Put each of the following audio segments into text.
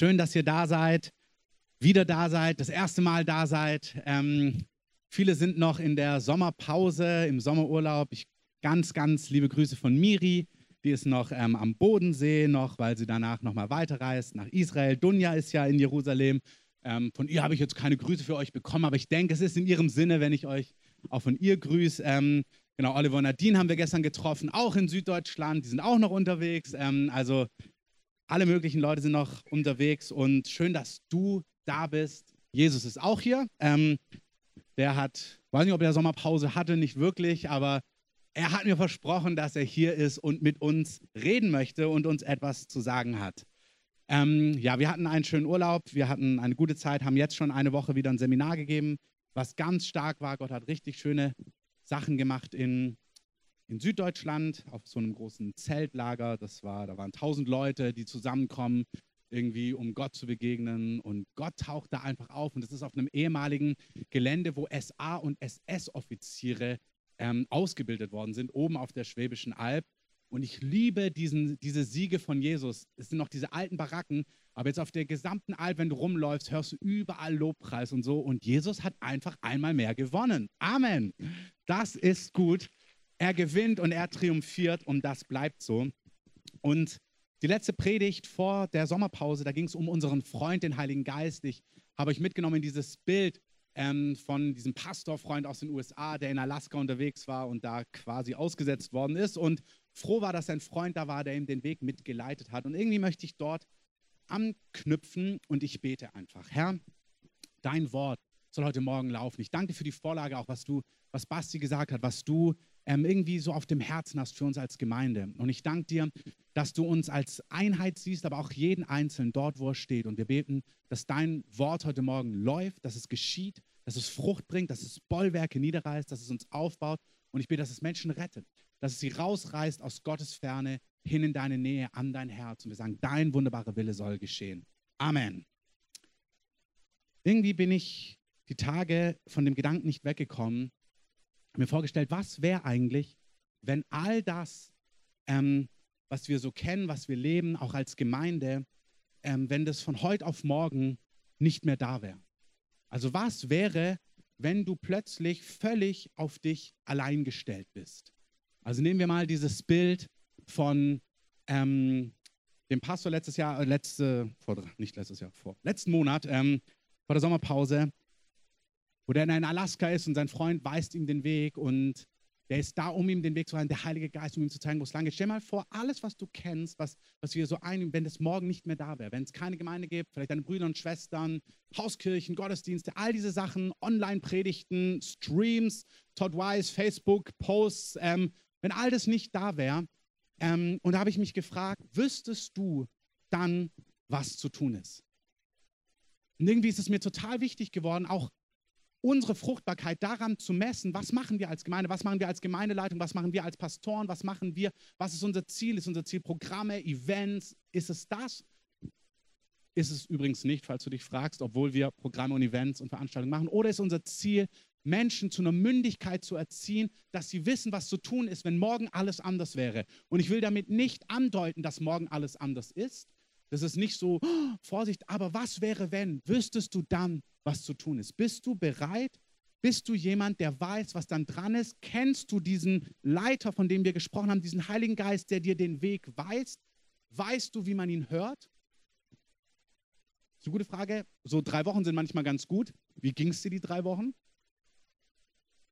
Schön, dass ihr da seid, wieder da seid, das erste Mal da seid. Ähm, viele sind noch in der Sommerpause, im Sommerurlaub. Ich, ganz, ganz liebe Grüße von Miri. Die ist noch ähm, am Bodensee, noch, weil sie danach nochmal weiterreist nach Israel. Dunja ist ja in Jerusalem. Ähm, von ihr habe ich jetzt keine Grüße für euch bekommen, aber ich denke, es ist in ihrem Sinne, wenn ich euch auch von ihr grüße. Ähm, genau, Oliver und Nadine haben wir gestern getroffen, auch in Süddeutschland. Die sind auch noch unterwegs. Ähm, also alle möglichen Leute sind noch unterwegs und schön, dass du da bist. Jesus ist auch hier. Ähm, der hat, weiß nicht, ob er Sommerpause hatte, nicht wirklich, aber er hat mir versprochen, dass er hier ist und mit uns reden möchte und uns etwas zu sagen hat. Ähm, ja, wir hatten einen schönen Urlaub, wir hatten eine gute Zeit, haben jetzt schon eine Woche wieder ein Seminar gegeben, was ganz stark war. Gott hat richtig schöne Sachen gemacht in in Süddeutschland auf so einem großen Zeltlager. Das war, da waren tausend Leute, die zusammenkommen, irgendwie um Gott zu begegnen. Und Gott taucht da einfach auf. Und das ist auf einem ehemaligen Gelände, wo SA und SS-Offiziere ähm, ausgebildet worden sind, oben auf der Schwäbischen Alb. Und ich liebe diesen, diese Siege von Jesus. Es sind noch diese alten Baracken, aber jetzt auf der gesamten Alp, wenn du rumläufst, hörst du überall Lobpreis und so. Und Jesus hat einfach einmal mehr gewonnen. Amen. Das ist gut. Er gewinnt und er triumphiert und das bleibt so. Und die letzte Predigt vor der Sommerpause, da ging es um unseren Freund, den Heiligen Geist. Ich habe euch mitgenommen in dieses Bild ähm, von diesem Pastorfreund aus den USA, der in Alaska unterwegs war und da quasi ausgesetzt worden ist und froh war, dass sein Freund da war, der ihm den Weg mitgeleitet hat. Und irgendwie möchte ich dort anknüpfen und ich bete einfach. Herr, dein Wort soll heute Morgen laufen. Ich danke für die Vorlage, auch was du, was Basti gesagt hat, was du ähm, irgendwie so auf dem Herzen hast für uns als Gemeinde. Und ich danke dir, dass du uns als Einheit siehst, aber auch jeden Einzelnen dort, wo er steht. Und wir beten, dass dein Wort heute Morgen läuft, dass es geschieht, dass es Frucht bringt, dass es Bollwerke niederreißt, dass es uns aufbaut. Und ich bete, dass es Menschen rettet, dass es sie rausreißt aus Gottes Ferne hin in deine Nähe, an dein Herz. Und wir sagen, dein wunderbarer Wille soll geschehen. Amen. Irgendwie bin ich die Tage von dem Gedanken nicht weggekommen, mir vorgestellt, was wäre eigentlich, wenn all das, ähm, was wir so kennen, was wir leben, auch als Gemeinde, ähm, wenn das von heute auf morgen nicht mehr da wäre. Also was wäre, wenn du plötzlich völlig auf dich allein gestellt bist? Also nehmen wir mal dieses Bild von ähm, dem Pastor letztes Jahr, äh, letzte, vor, nicht letztes Jahr, vor letzten Monat, ähm, vor der Sommerpause, wo der in Alaska ist und sein Freund weist ihm den Weg und der ist da, um ihm den Weg zu weisen, der Heilige Geist, um ihm zu zeigen, wo es lang geht. Stell mal vor, alles, was du kennst, was, was wir so einnehmen, wenn es morgen nicht mehr da wäre, wenn es keine Gemeinde gibt, vielleicht deine Brüder und Schwestern, Hauskirchen, Gottesdienste, all diese Sachen, Online-Predigten, Streams, Todd Wise, Facebook, Posts, ähm, wenn all das nicht da wäre, ähm, und da habe ich mich gefragt, wüsstest du dann, was zu tun ist? Und irgendwie ist es mir total wichtig geworden, auch unsere Fruchtbarkeit daran zu messen, was machen wir als Gemeinde, was machen wir als Gemeindeleitung, was machen wir als Pastoren, was machen wir, was ist unser Ziel, ist unser Ziel Programme, Events, ist es das? Ist es übrigens nicht, falls du dich fragst, obwohl wir Programme und Events und Veranstaltungen machen, oder ist unser Ziel, Menschen zu einer Mündigkeit zu erziehen, dass sie wissen, was zu tun ist, wenn morgen alles anders wäre. Und ich will damit nicht andeuten, dass morgen alles anders ist. Das ist nicht so, oh, Vorsicht, aber was wäre, wenn? Wüsstest du dann, was zu tun ist. Bist du bereit? Bist du jemand, der weiß, was dann dran ist? Kennst du diesen Leiter, von dem wir gesprochen haben, diesen Heiligen Geist, der dir den Weg weist? Weißt du, wie man ihn hört? Das ist eine gute Frage. So drei Wochen sind manchmal ganz gut. Wie ging es dir die drei Wochen?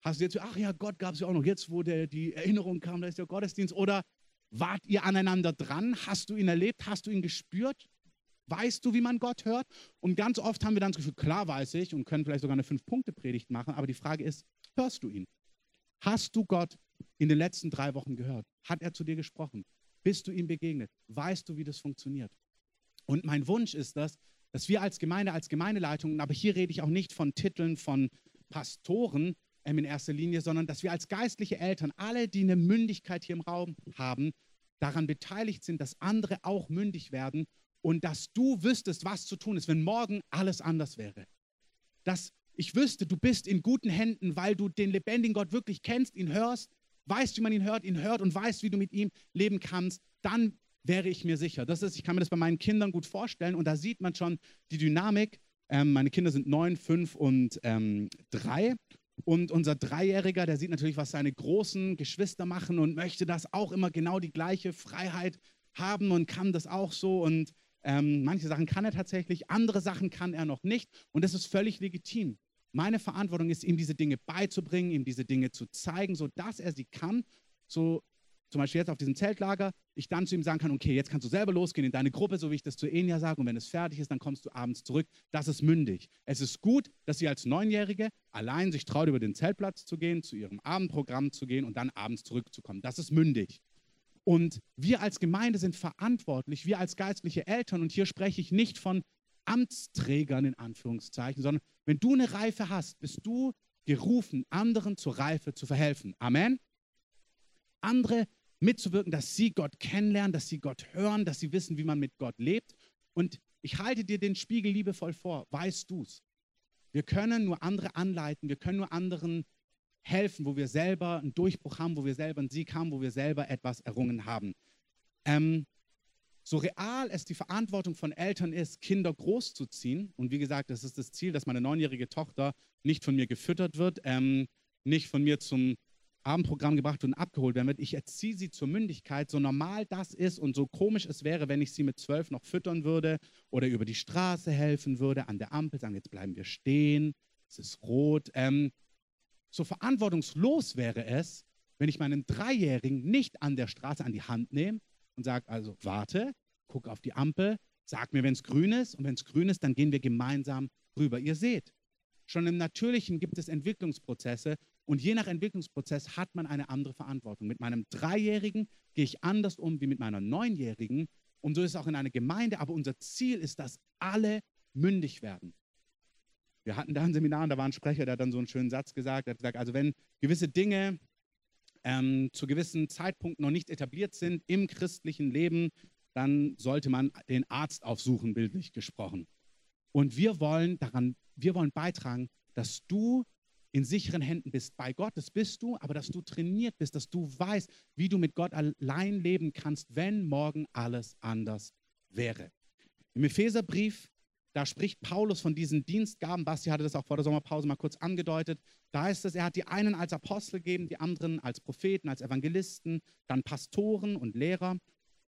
Hast du jetzt, ach ja, Gott gab es ja auch noch, jetzt wo der, die Erinnerung kam, da ist der Gottesdienst. Oder wart ihr aneinander dran? Hast du ihn erlebt? Hast du ihn gespürt? Weißt du, wie man Gott hört? Und ganz oft haben wir dann das Gefühl, klar weiß ich und können vielleicht sogar eine Fünf-Punkte-Predigt machen, aber die Frage ist, hörst du ihn? Hast du Gott in den letzten drei Wochen gehört? Hat er zu dir gesprochen? Bist du ihm begegnet? Weißt du, wie das funktioniert? Und mein Wunsch ist das, dass wir als Gemeinde, als Gemeindeleitung, aber hier rede ich auch nicht von Titeln von Pastoren ähm, in erster Linie, sondern dass wir als geistliche Eltern, alle, die eine Mündigkeit hier im Raum haben, daran beteiligt sind, dass andere auch mündig werden und dass du wüsstest, was zu tun ist, wenn morgen alles anders wäre. Dass ich wüsste, du bist in guten Händen, weil du den lebendigen Gott wirklich kennst, ihn hörst, weißt, wie man ihn hört, ihn hört und weißt, wie du mit ihm leben kannst, dann wäre ich mir sicher. Das ist, ich kann mir das bei meinen Kindern gut vorstellen und da sieht man schon die Dynamik. Ähm, meine Kinder sind neun, fünf und ähm, drei. Und unser Dreijähriger, der sieht natürlich, was seine großen Geschwister machen und möchte das auch immer genau die gleiche Freiheit haben und kann das auch so. Und ähm, manche Sachen kann er tatsächlich, andere Sachen kann er noch nicht. Und das ist völlig legitim. Meine Verantwortung ist, ihm diese Dinge beizubringen, ihm diese Dinge zu zeigen, sodass er sie kann, so zum Beispiel jetzt auf diesem Zeltlager, ich dann zu ihm sagen kann, okay, jetzt kannst du selber losgehen in deine Gruppe, so wie ich das zu Enya sage, und wenn es fertig ist, dann kommst du abends zurück. Das ist mündig. Es ist gut, dass sie als Neunjährige allein sich traut, über den Zeltplatz zu gehen, zu ihrem Abendprogramm zu gehen und dann abends zurückzukommen. Das ist mündig. Und wir als Gemeinde sind verantwortlich, wir als geistliche Eltern, und hier spreche ich nicht von Amtsträgern in Anführungszeichen, sondern wenn du eine Reife hast, bist du gerufen, anderen zur Reife zu verhelfen. Amen. Andere mitzuwirken, dass sie Gott kennenlernen, dass sie Gott hören, dass sie wissen, wie man mit Gott lebt. Und ich halte dir den Spiegel liebevoll vor, weißt du es. Wir können nur andere anleiten, wir können nur anderen helfen, wo wir selber einen Durchbruch haben, wo wir selber einen Sieg haben, wo wir selber etwas errungen haben. Ähm, so real es die Verantwortung von Eltern ist, Kinder großzuziehen, und wie gesagt, das ist das Ziel, dass meine neunjährige Tochter nicht von mir gefüttert wird, ähm, nicht von mir zum Abendprogramm gebracht und abgeholt werden wird. Ich erziehe sie zur Mündigkeit, so normal das ist und so komisch es wäre, wenn ich sie mit zwölf noch füttern würde oder über die Straße helfen würde, an der Ampel sagen, jetzt bleiben wir stehen, es ist rot. Ähm, so verantwortungslos wäre es, wenn ich meinen Dreijährigen nicht an der Straße an die Hand nehme und sage, also warte, guck auf die Ampel, sag mir, wenn es grün ist und wenn es grün ist, dann gehen wir gemeinsam rüber. Ihr seht, schon im Natürlichen gibt es Entwicklungsprozesse und je nach Entwicklungsprozess hat man eine andere Verantwortung. Mit meinem Dreijährigen gehe ich anders um wie mit meiner Neunjährigen. Und so ist es auch in einer Gemeinde. Aber unser Ziel ist, dass alle mündig werden. Wir hatten da ein Seminar und da war ein Sprecher, der hat dann so einen schönen Satz gesagt. Er hat gesagt, also wenn gewisse Dinge ähm, zu gewissen Zeitpunkten noch nicht etabliert sind im christlichen Leben, dann sollte man den Arzt aufsuchen, bildlich gesprochen. Und wir wollen daran, wir wollen beitragen, dass du in sicheren Händen bist. Bei Gott, das bist du, aber dass du trainiert bist, dass du weißt, wie du mit Gott allein leben kannst, wenn morgen alles anders wäre. Im Epheserbrief, da spricht Paulus von diesen Dienstgaben. Basti hatte das auch vor der Sommerpause mal kurz angedeutet. Da heißt es, er hat die einen als Apostel gegeben, die anderen als Propheten, als Evangelisten, dann Pastoren und Lehrer.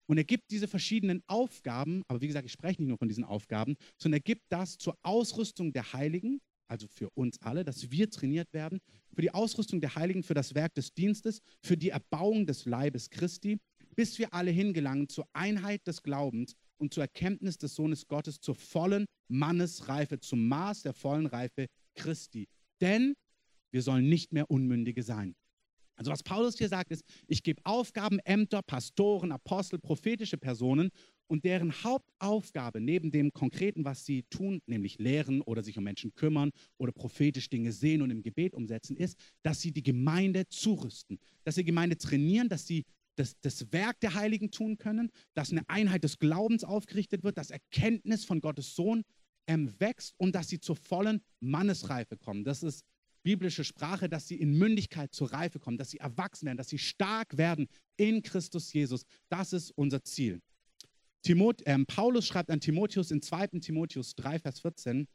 Und er gibt diese verschiedenen Aufgaben, aber wie gesagt, ich spreche nicht nur von diesen Aufgaben, sondern er gibt das zur Ausrüstung der Heiligen, also für uns alle, dass wir trainiert werden, für die Ausrüstung der Heiligen, für das Werk des Dienstes, für die Erbauung des Leibes Christi, bis wir alle hingelangen zur Einheit des Glaubens und zur Erkenntnis des Sohnes Gottes, zur vollen Mannesreife, zum Maß der vollen Reife Christi. Denn wir sollen nicht mehr Unmündige sein. Also was Paulus hier sagt, ist, ich gebe Aufgaben, Ämter, Pastoren, Apostel, prophetische Personen und deren Hauptaufgabe neben dem Konkreten, was sie tun, nämlich lehren oder sich um Menschen kümmern oder prophetisch Dinge sehen und im Gebet umsetzen, ist, dass sie die Gemeinde zurüsten, dass sie Gemeinde trainieren, dass sie das, das Werk der Heiligen tun können, dass eine Einheit des Glaubens aufgerichtet wird, dass Erkenntnis von Gottes Sohn ähm, wächst und dass sie zur vollen Mannesreife kommen. Das ist biblische Sprache, dass sie in Mündigkeit zur Reife kommen, dass sie erwachsen werden, dass sie stark werden in Christus Jesus. Das ist unser Ziel. Timot, äh, Paulus schreibt an Timotheus in 2. Timotheus 3, Vers 14,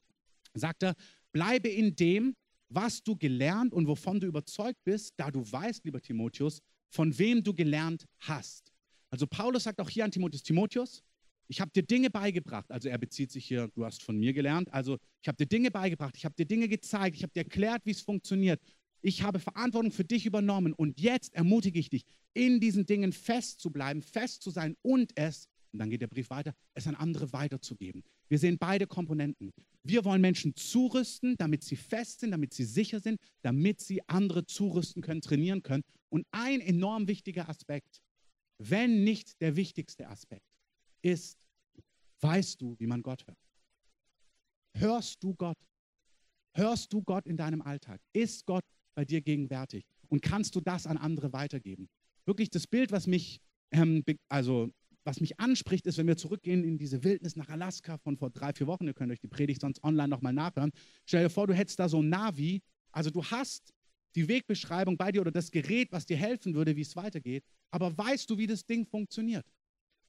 sagt er, bleibe in dem, was du gelernt und wovon du überzeugt bist, da du weißt, lieber Timotheus, von wem du gelernt hast. Also Paulus sagt auch hier an Timotheus, Timotheus, ich habe dir Dinge beigebracht. Also er bezieht sich hier, du hast von mir gelernt. Also ich habe dir Dinge beigebracht, ich habe dir Dinge gezeigt, ich habe dir erklärt, wie es funktioniert. Ich habe Verantwortung für dich übernommen und jetzt ermutige ich dich, in diesen Dingen fest zu bleiben, fest zu sein und es, und dann geht der Brief weiter, es an andere weiterzugeben. Wir sehen beide Komponenten. Wir wollen Menschen zurüsten, damit sie fest sind, damit sie sicher sind, damit sie andere zurüsten können, trainieren können. Und ein enorm wichtiger Aspekt, wenn nicht der wichtigste Aspekt, ist, weißt du, wie man Gott hört? Hörst du Gott? Hörst du Gott in deinem Alltag? Ist Gott bei dir gegenwärtig? Und kannst du das an andere weitergeben? Wirklich das Bild, was mich, ähm, also, was mich anspricht, ist, wenn wir zurückgehen in diese Wildnis nach Alaska von vor drei, vier Wochen, ihr könnt euch die Predigt sonst online nochmal nachhören. Stell dir vor, du hättest da so ein Navi, also du hast die Wegbeschreibung bei dir oder das Gerät, was dir helfen würde, wie es weitergeht, aber weißt du, wie das Ding funktioniert?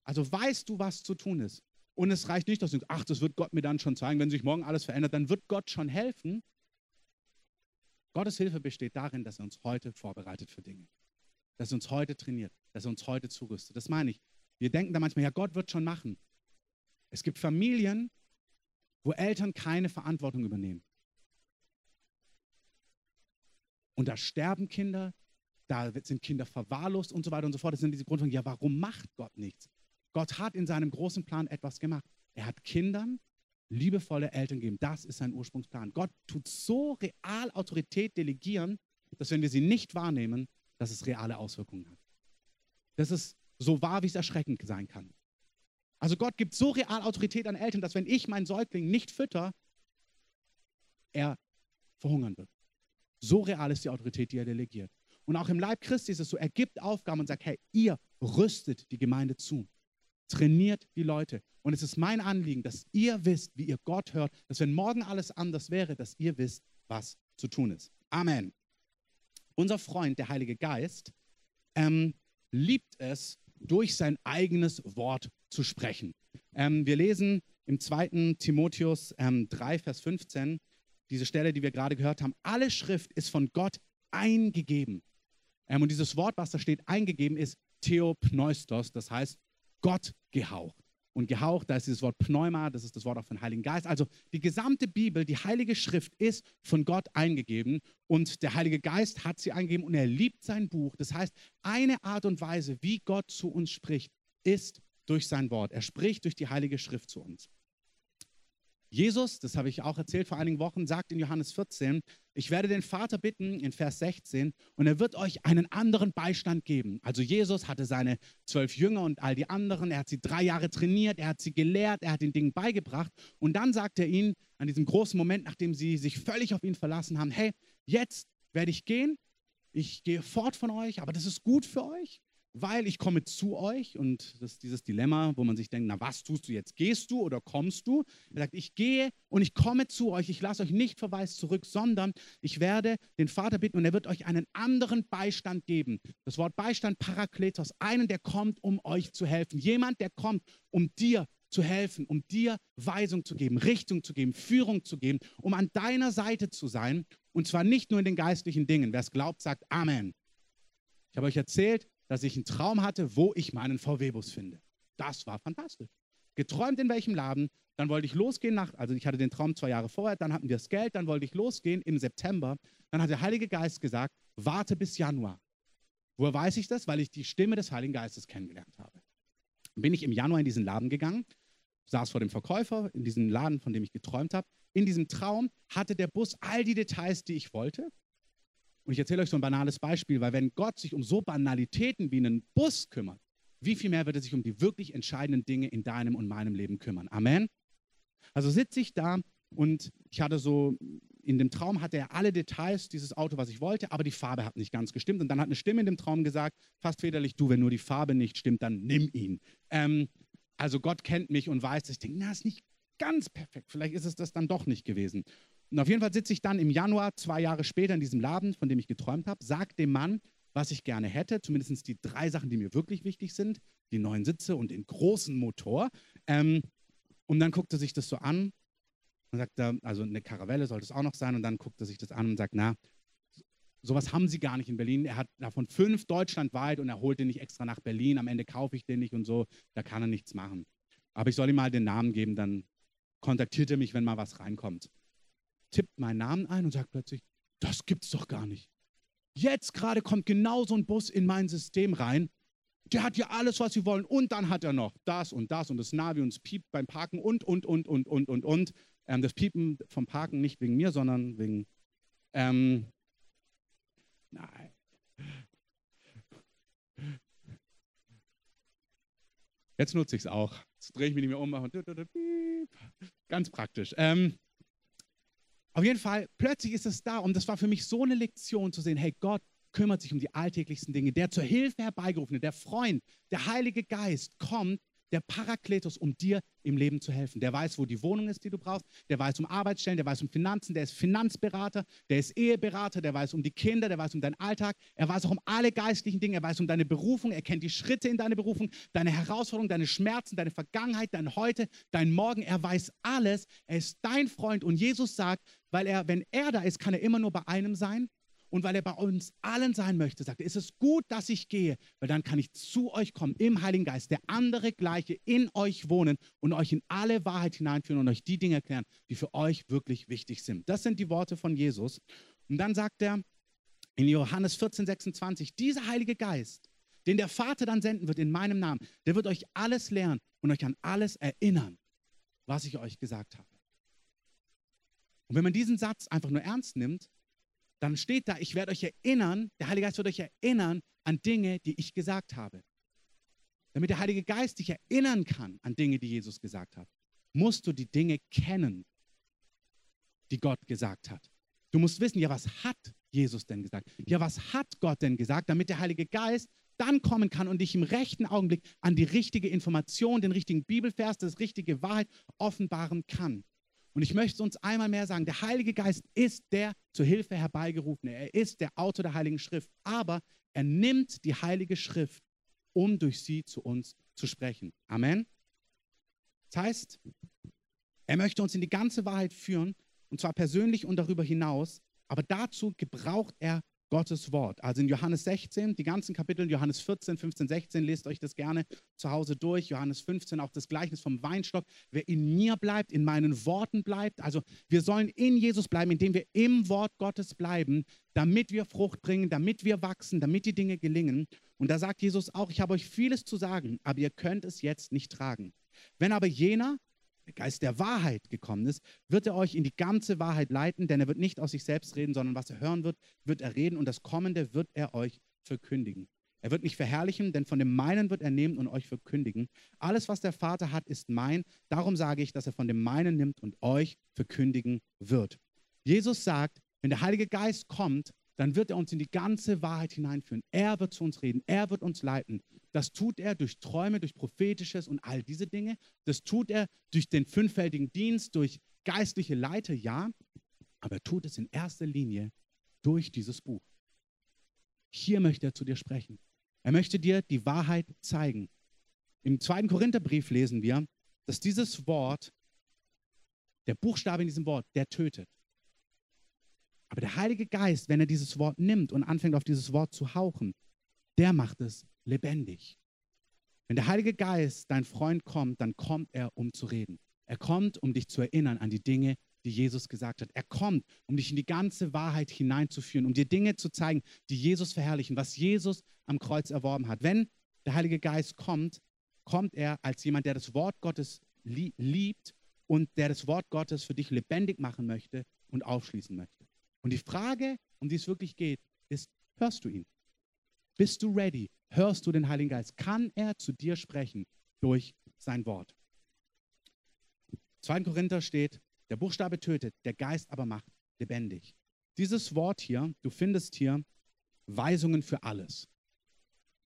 Also weißt du, was zu tun ist. Und es reicht nicht, dass du denkst, ach, das wird Gott mir dann schon zeigen, wenn sich morgen alles verändert, dann wird Gott schon helfen. Gottes Hilfe besteht darin, dass er uns heute vorbereitet für Dinge. Dass er uns heute trainiert, dass er uns heute zurüstet. Das meine ich. Wir denken da manchmal, ja, Gott wird schon machen. Es gibt Familien, wo Eltern keine Verantwortung übernehmen. Und da sterben Kinder, da sind Kinder verwahrlost und so weiter und so fort. Das sind diese Grundfragen, ja, warum macht Gott nichts? Gott hat in seinem großen Plan etwas gemacht. Er hat Kindern liebevolle Eltern gegeben. Das ist sein Ursprungsplan. Gott tut so real Autorität delegieren, dass wenn wir sie nicht wahrnehmen, dass es reale Auswirkungen hat. Das ist so wahr, wie es erschreckend sein kann. Also Gott gibt so real Autorität an Eltern, dass wenn ich meinen Säugling nicht fütter, er verhungern wird. So real ist die Autorität, die er delegiert. Und auch im Leib Christi ist es so, er gibt Aufgaben und sagt, hey, ihr rüstet die Gemeinde zu. Trainiert die Leute. Und es ist mein Anliegen, dass ihr wisst, wie ihr Gott hört, dass wenn morgen alles anders wäre, dass ihr wisst, was zu tun ist. Amen. Unser Freund, der Heilige Geist, ähm, liebt es, durch sein eigenes Wort zu sprechen. Ähm, wir lesen im 2. Timotheus ähm, 3, Vers 15, diese Stelle, die wir gerade gehört haben. Alle Schrift ist von Gott eingegeben. Ähm, und dieses Wort, was da steht, eingegeben, ist Theopneustos, das heißt Gott gehaucht. Und gehaucht, da ist dieses Wort Pneuma, das ist das Wort auch von Heiligen Geist. Also die gesamte Bibel, die Heilige Schrift ist von Gott eingegeben und der Heilige Geist hat sie eingegeben und er liebt sein Buch. Das heißt, eine Art und Weise, wie Gott zu uns spricht, ist durch sein Wort. Er spricht durch die Heilige Schrift zu uns. Jesus, das habe ich auch erzählt vor einigen Wochen, sagt in Johannes 14, ich werde den Vater bitten in Vers 16 und er wird euch einen anderen Beistand geben. Also Jesus hatte seine zwölf Jünger und all die anderen, er hat sie drei Jahre trainiert, er hat sie gelehrt, er hat den Dingen beigebracht und dann sagt er ihnen an diesem großen Moment, nachdem sie sich völlig auf ihn verlassen haben, hey, jetzt werde ich gehen, ich gehe fort von euch, aber das ist gut für euch weil ich komme zu euch und das ist dieses Dilemma, wo man sich denkt, na was tust du jetzt? Gehst du oder kommst du? Er sagt, ich gehe und ich komme zu euch, ich lasse euch nicht verweist zurück, sondern ich werde den Vater bitten und er wird euch einen anderen Beistand geben. Das Wort Beistand, Parakletos, einen, der kommt, um euch zu helfen. Jemand, der kommt, um dir zu helfen, um dir Weisung zu geben, Richtung zu geben, Führung zu geben, um an deiner Seite zu sein und zwar nicht nur in den geistlichen Dingen. Wer es glaubt, sagt Amen. Ich habe euch erzählt, dass ich einen Traum hatte, wo ich meinen VW-Bus finde. Das war fantastisch. Geträumt in welchem Laden, dann wollte ich losgehen nach, also ich hatte den Traum zwei Jahre vorher, dann hatten wir das Geld, dann wollte ich losgehen im September. Dann hat der Heilige Geist gesagt, warte bis Januar. Woher weiß ich das? Weil ich die Stimme des Heiligen Geistes kennengelernt habe. Bin ich im Januar in diesen Laden gegangen, saß vor dem Verkäufer in diesem Laden, von dem ich geträumt habe. In diesem Traum hatte der Bus all die Details, die ich wollte. Und ich erzähle euch so ein banales Beispiel, weil wenn Gott sich um so Banalitäten wie einen Bus kümmert, wie viel mehr wird er sich um die wirklich entscheidenden Dinge in deinem und meinem Leben kümmern? Amen. Also sitze ich da und ich hatte so, in dem Traum hatte er alle Details dieses Auto, was ich wollte, aber die Farbe hat nicht ganz gestimmt. Und dann hat eine Stimme in dem Traum gesagt, fast väterlich, du, wenn nur die Farbe nicht stimmt, dann nimm ihn. Ähm, also Gott kennt mich und weiß, dass ich denke, na, ist nicht ganz perfekt. Vielleicht ist es das dann doch nicht gewesen. Und auf jeden Fall sitze ich dann im Januar, zwei Jahre später, in diesem Laden, von dem ich geträumt habe, sage dem Mann, was ich gerne hätte, zumindest die drei Sachen, die mir wirklich wichtig sind, die neuen Sitze und den großen Motor. Ähm, und dann guckt er sich das so an und sagt, also eine Karavelle sollte es auch noch sein, und dann guckt er sich das an und sagt, na, sowas haben sie gar nicht in Berlin. Er hat davon fünf deutschlandweit und er holt den nicht extra nach Berlin. Am Ende kaufe ich den nicht und so, da kann er nichts machen. Aber ich soll ihm mal den Namen geben, dann kontaktiert er mich, wenn mal was reinkommt tippt meinen Namen ein und sagt plötzlich, das gibt's doch gar nicht. Jetzt gerade kommt genau so ein Bus in mein System rein. Der hat ja alles, was sie wollen. Und dann hat er noch das und das und das Navi und es piept beim Parken und, und, und, und, und, und, und. Ähm, das Piepen vom Parken nicht wegen mir, sondern wegen. Ähm, nein. Jetzt nutze ich es auch. Jetzt drehe ich mich nicht mehr um, mache ganz praktisch. Ähm, auf jeden Fall, plötzlich ist es da und das war für mich so eine Lektion zu sehen, hey, Gott kümmert sich um die alltäglichsten Dinge. Der zur Hilfe herbeigerufene, der Freund, der Heilige Geist kommt der Parakletos, um dir im Leben zu helfen. Der weiß, wo die Wohnung ist, die du brauchst. Der weiß um Arbeitsstellen, der weiß um Finanzen, der ist Finanzberater, der ist Eheberater, der weiß um die Kinder, der weiß um deinen Alltag. Er weiß auch um alle geistlichen Dinge. Er weiß um deine Berufung. Er kennt die Schritte in deine Berufung, deine Herausforderungen, deine Schmerzen, deine Vergangenheit, dein Heute, dein Morgen. Er weiß alles. Er ist dein Freund. Und Jesus sagt, weil er, wenn er da ist, kann er immer nur bei einem sein und weil er bei uns allen sein möchte, sagt er, ist es gut, dass ich gehe, weil dann kann ich zu euch kommen im Heiligen Geist, der andere gleiche in euch wohnen und euch in alle Wahrheit hineinführen und euch die Dinge erklären, die für euch wirklich wichtig sind. Das sind die Worte von Jesus. Und dann sagt er in Johannes 14, 26, dieser Heilige Geist, den der Vater dann senden wird in meinem Namen, der wird euch alles lernen und euch an alles erinnern, was ich euch gesagt habe. Und wenn man diesen Satz einfach nur ernst nimmt, dann steht da, ich werde euch erinnern, der Heilige Geist wird euch erinnern an Dinge, die ich gesagt habe. Damit der Heilige Geist dich erinnern kann an Dinge, die Jesus gesagt hat, musst du die Dinge kennen, die Gott gesagt hat. Du musst wissen, ja, was hat Jesus denn gesagt? Ja, was hat Gott denn gesagt, damit der Heilige Geist dann kommen kann und dich im rechten Augenblick an die richtige Information, den richtigen Bibelvers, das richtige Wahrheit offenbaren kann. Und ich möchte uns einmal mehr sagen, der Heilige Geist ist der zur Hilfe herbeigerufene. Er ist der Autor der Heiligen Schrift. Aber er nimmt die Heilige Schrift, um durch sie zu uns zu sprechen. Amen. Das heißt, er möchte uns in die ganze Wahrheit führen, und zwar persönlich und darüber hinaus. Aber dazu gebraucht er Gottes Wort. Also in Johannes 16, die ganzen Kapitel, Johannes 14, 15, 16, lest euch das gerne zu Hause durch. Johannes 15, auch das Gleichnis vom Weinstock. Wer in mir bleibt, in meinen Worten bleibt. Also wir sollen in Jesus bleiben, indem wir im Wort Gottes bleiben, damit wir Frucht bringen, damit wir wachsen, damit die Dinge gelingen. Und da sagt Jesus auch, ich habe euch vieles zu sagen, aber ihr könnt es jetzt nicht tragen. Wenn aber jener, der Geist der Wahrheit gekommen ist, wird er euch in die ganze Wahrheit leiten, denn er wird nicht aus sich selbst reden, sondern was er hören wird, wird er reden und das Kommende wird er euch verkündigen. Er wird mich verherrlichen, denn von dem meinen wird er nehmen und euch verkündigen. Alles, was der Vater hat, ist mein. Darum sage ich, dass er von dem meinen nimmt und euch verkündigen wird. Jesus sagt, wenn der Heilige Geist kommt, dann wird er uns in die ganze Wahrheit hineinführen. Er wird zu uns reden, er wird uns leiten. Das tut er durch Träume, durch prophetisches und all diese Dinge. Das tut er durch den fünffältigen Dienst, durch geistliche Leiter, ja, aber er tut es in erster Linie durch dieses Buch. Hier möchte er zu dir sprechen. Er möchte dir die Wahrheit zeigen. Im zweiten Korintherbrief lesen wir, dass dieses Wort, der Buchstabe in diesem Wort, der tötet. Aber der Heilige Geist, wenn er dieses Wort nimmt und anfängt auf dieses Wort zu hauchen, der macht es lebendig. Wenn der Heilige Geist, dein Freund, kommt, dann kommt er, um zu reden. Er kommt, um dich zu erinnern an die Dinge, die Jesus gesagt hat. Er kommt, um dich in die ganze Wahrheit hineinzuführen, um dir Dinge zu zeigen, die Jesus verherrlichen, was Jesus am Kreuz erworben hat. Wenn der Heilige Geist kommt, kommt er als jemand, der das Wort Gottes liebt und der das Wort Gottes für dich lebendig machen möchte und aufschließen möchte. Und die Frage, um die es wirklich geht, ist, hörst du ihn? Bist du ready? Hörst du den Heiligen Geist? Kann er zu dir sprechen durch sein Wort? 2. Korinther steht, der Buchstabe tötet, der Geist aber macht lebendig. Dieses Wort hier, du findest hier Weisungen für alles.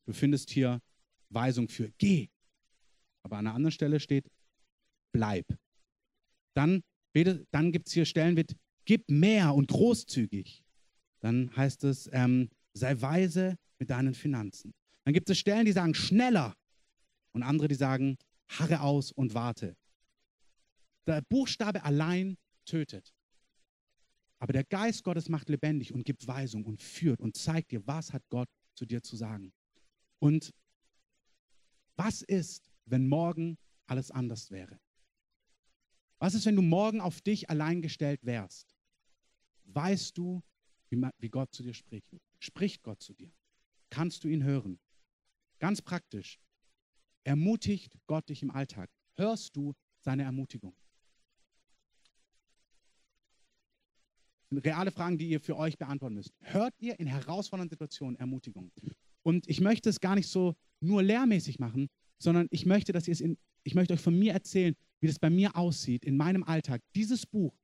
Du findest hier Weisung für geh. Aber an einer anderen Stelle steht bleib. Dann, dann gibt es hier Stellen mit gib mehr und großzügig. Dann heißt es, ähm, sei weise mit deinen Finanzen. Dann gibt es Stellen, die sagen schneller und andere, die sagen harre aus und warte. Der Buchstabe allein tötet. Aber der Geist Gottes macht lebendig und gibt Weisung und führt und zeigt dir, was hat Gott zu dir zu sagen. Und was ist, wenn morgen alles anders wäre? Was ist, wenn du morgen auf dich allein gestellt wärst? Weißt du, wie, Gott zu dir spricht? Spricht Gott zu dir? Kannst du ihn hören? Ganz praktisch. Ermutigt Gott dich im Alltag? Hörst du seine Ermutigung? Reale Fragen, die ihr für euch beantworten müsst. Hört ihr in herausfordernden Situationen Ermutigung? Und ich möchte es gar nicht so nur lehrmäßig machen, sondern ich möchte, dass ihr es in, ich möchte euch von mir erzählen, wie das bei mir aussieht in meinem Alltag. Dieses Buch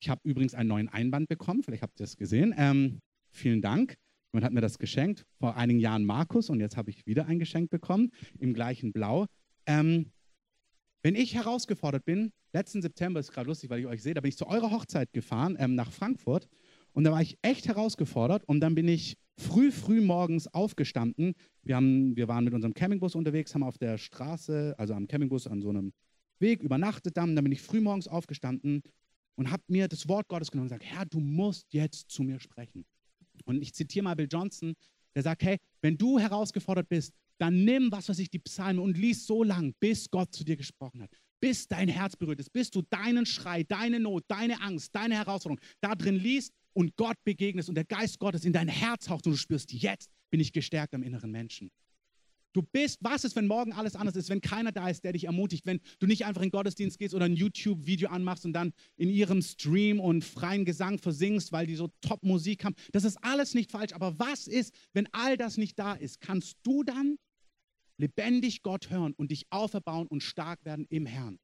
ich habe übrigens einen neuen Einband bekommen, vielleicht habt ihr es gesehen. Ähm, vielen Dank. Jemand hat mir das geschenkt, vor einigen Jahren Markus und jetzt habe ich wieder ein Geschenk bekommen, im gleichen Blau. ähm, wenn ich herausgefordert bin, letzten September ist gerade lustig, weil ich euch sehe, da bin ich zu eurer Hochzeit gefahren ähm, nach Frankfurt und da war ich echt herausgefordert und dann bin ich früh, früh morgens aufgestanden. Wir, haben, wir waren mit unserem Campingbus unterwegs, haben auf der Straße, also am Campingbus an so einem Weg übernachtet dann. Dann bin ich früh morgens aufgestanden und habe mir das Wort Gottes genommen und gesagt, Herr, du musst jetzt zu mir sprechen. Und ich zitiere mal Bill Johnson, der sagt, hey, wenn du herausgefordert bist, dann nimm, was weiß ich, die Psalmen und lies so lang, bis Gott zu dir gesprochen hat. Bis dein Herz berührt ist, bis du deinen Schrei, deine Not, deine Angst, deine Herausforderung da drin liest und Gott begegnest und der Geist Gottes in dein Herz haucht und du spürst, jetzt bin ich gestärkt am inneren Menschen. Du bist, was ist, wenn morgen alles anders ist, wenn keiner da ist, der dich ermutigt, wenn du nicht einfach in den Gottesdienst gehst oder ein YouTube-Video anmachst und dann in ihrem Stream und freien Gesang versingst, weil die so Top-Musik haben. Das ist alles nicht falsch. Aber was ist, wenn all das nicht da ist? Kannst du dann lebendig Gott hören und dich auferbauen und stark werden im Herrn?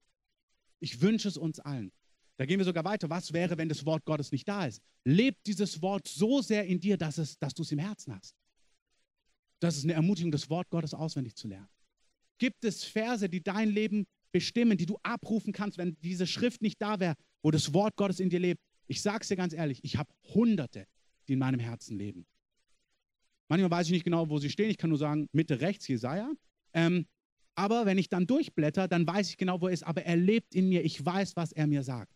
Ich wünsche es uns allen. Da gehen wir sogar weiter. Was wäre, wenn das Wort Gottes nicht da ist? Lebt dieses Wort so sehr in dir, dass, es, dass du es im Herzen hast. Das ist eine Ermutigung, das Wort Gottes auswendig zu lernen. Gibt es Verse, die dein Leben bestimmen, die du abrufen kannst, wenn diese Schrift nicht da wäre, wo das Wort Gottes in dir lebt? Ich sage es dir ganz ehrlich, ich habe Hunderte, die in meinem Herzen leben. Manchmal weiß ich nicht genau, wo sie stehen. Ich kann nur sagen, Mitte rechts, Jesaja. Ähm, aber wenn ich dann durchblätter, dann weiß ich genau, wo er ist. Aber er lebt in mir. Ich weiß, was er mir sagt.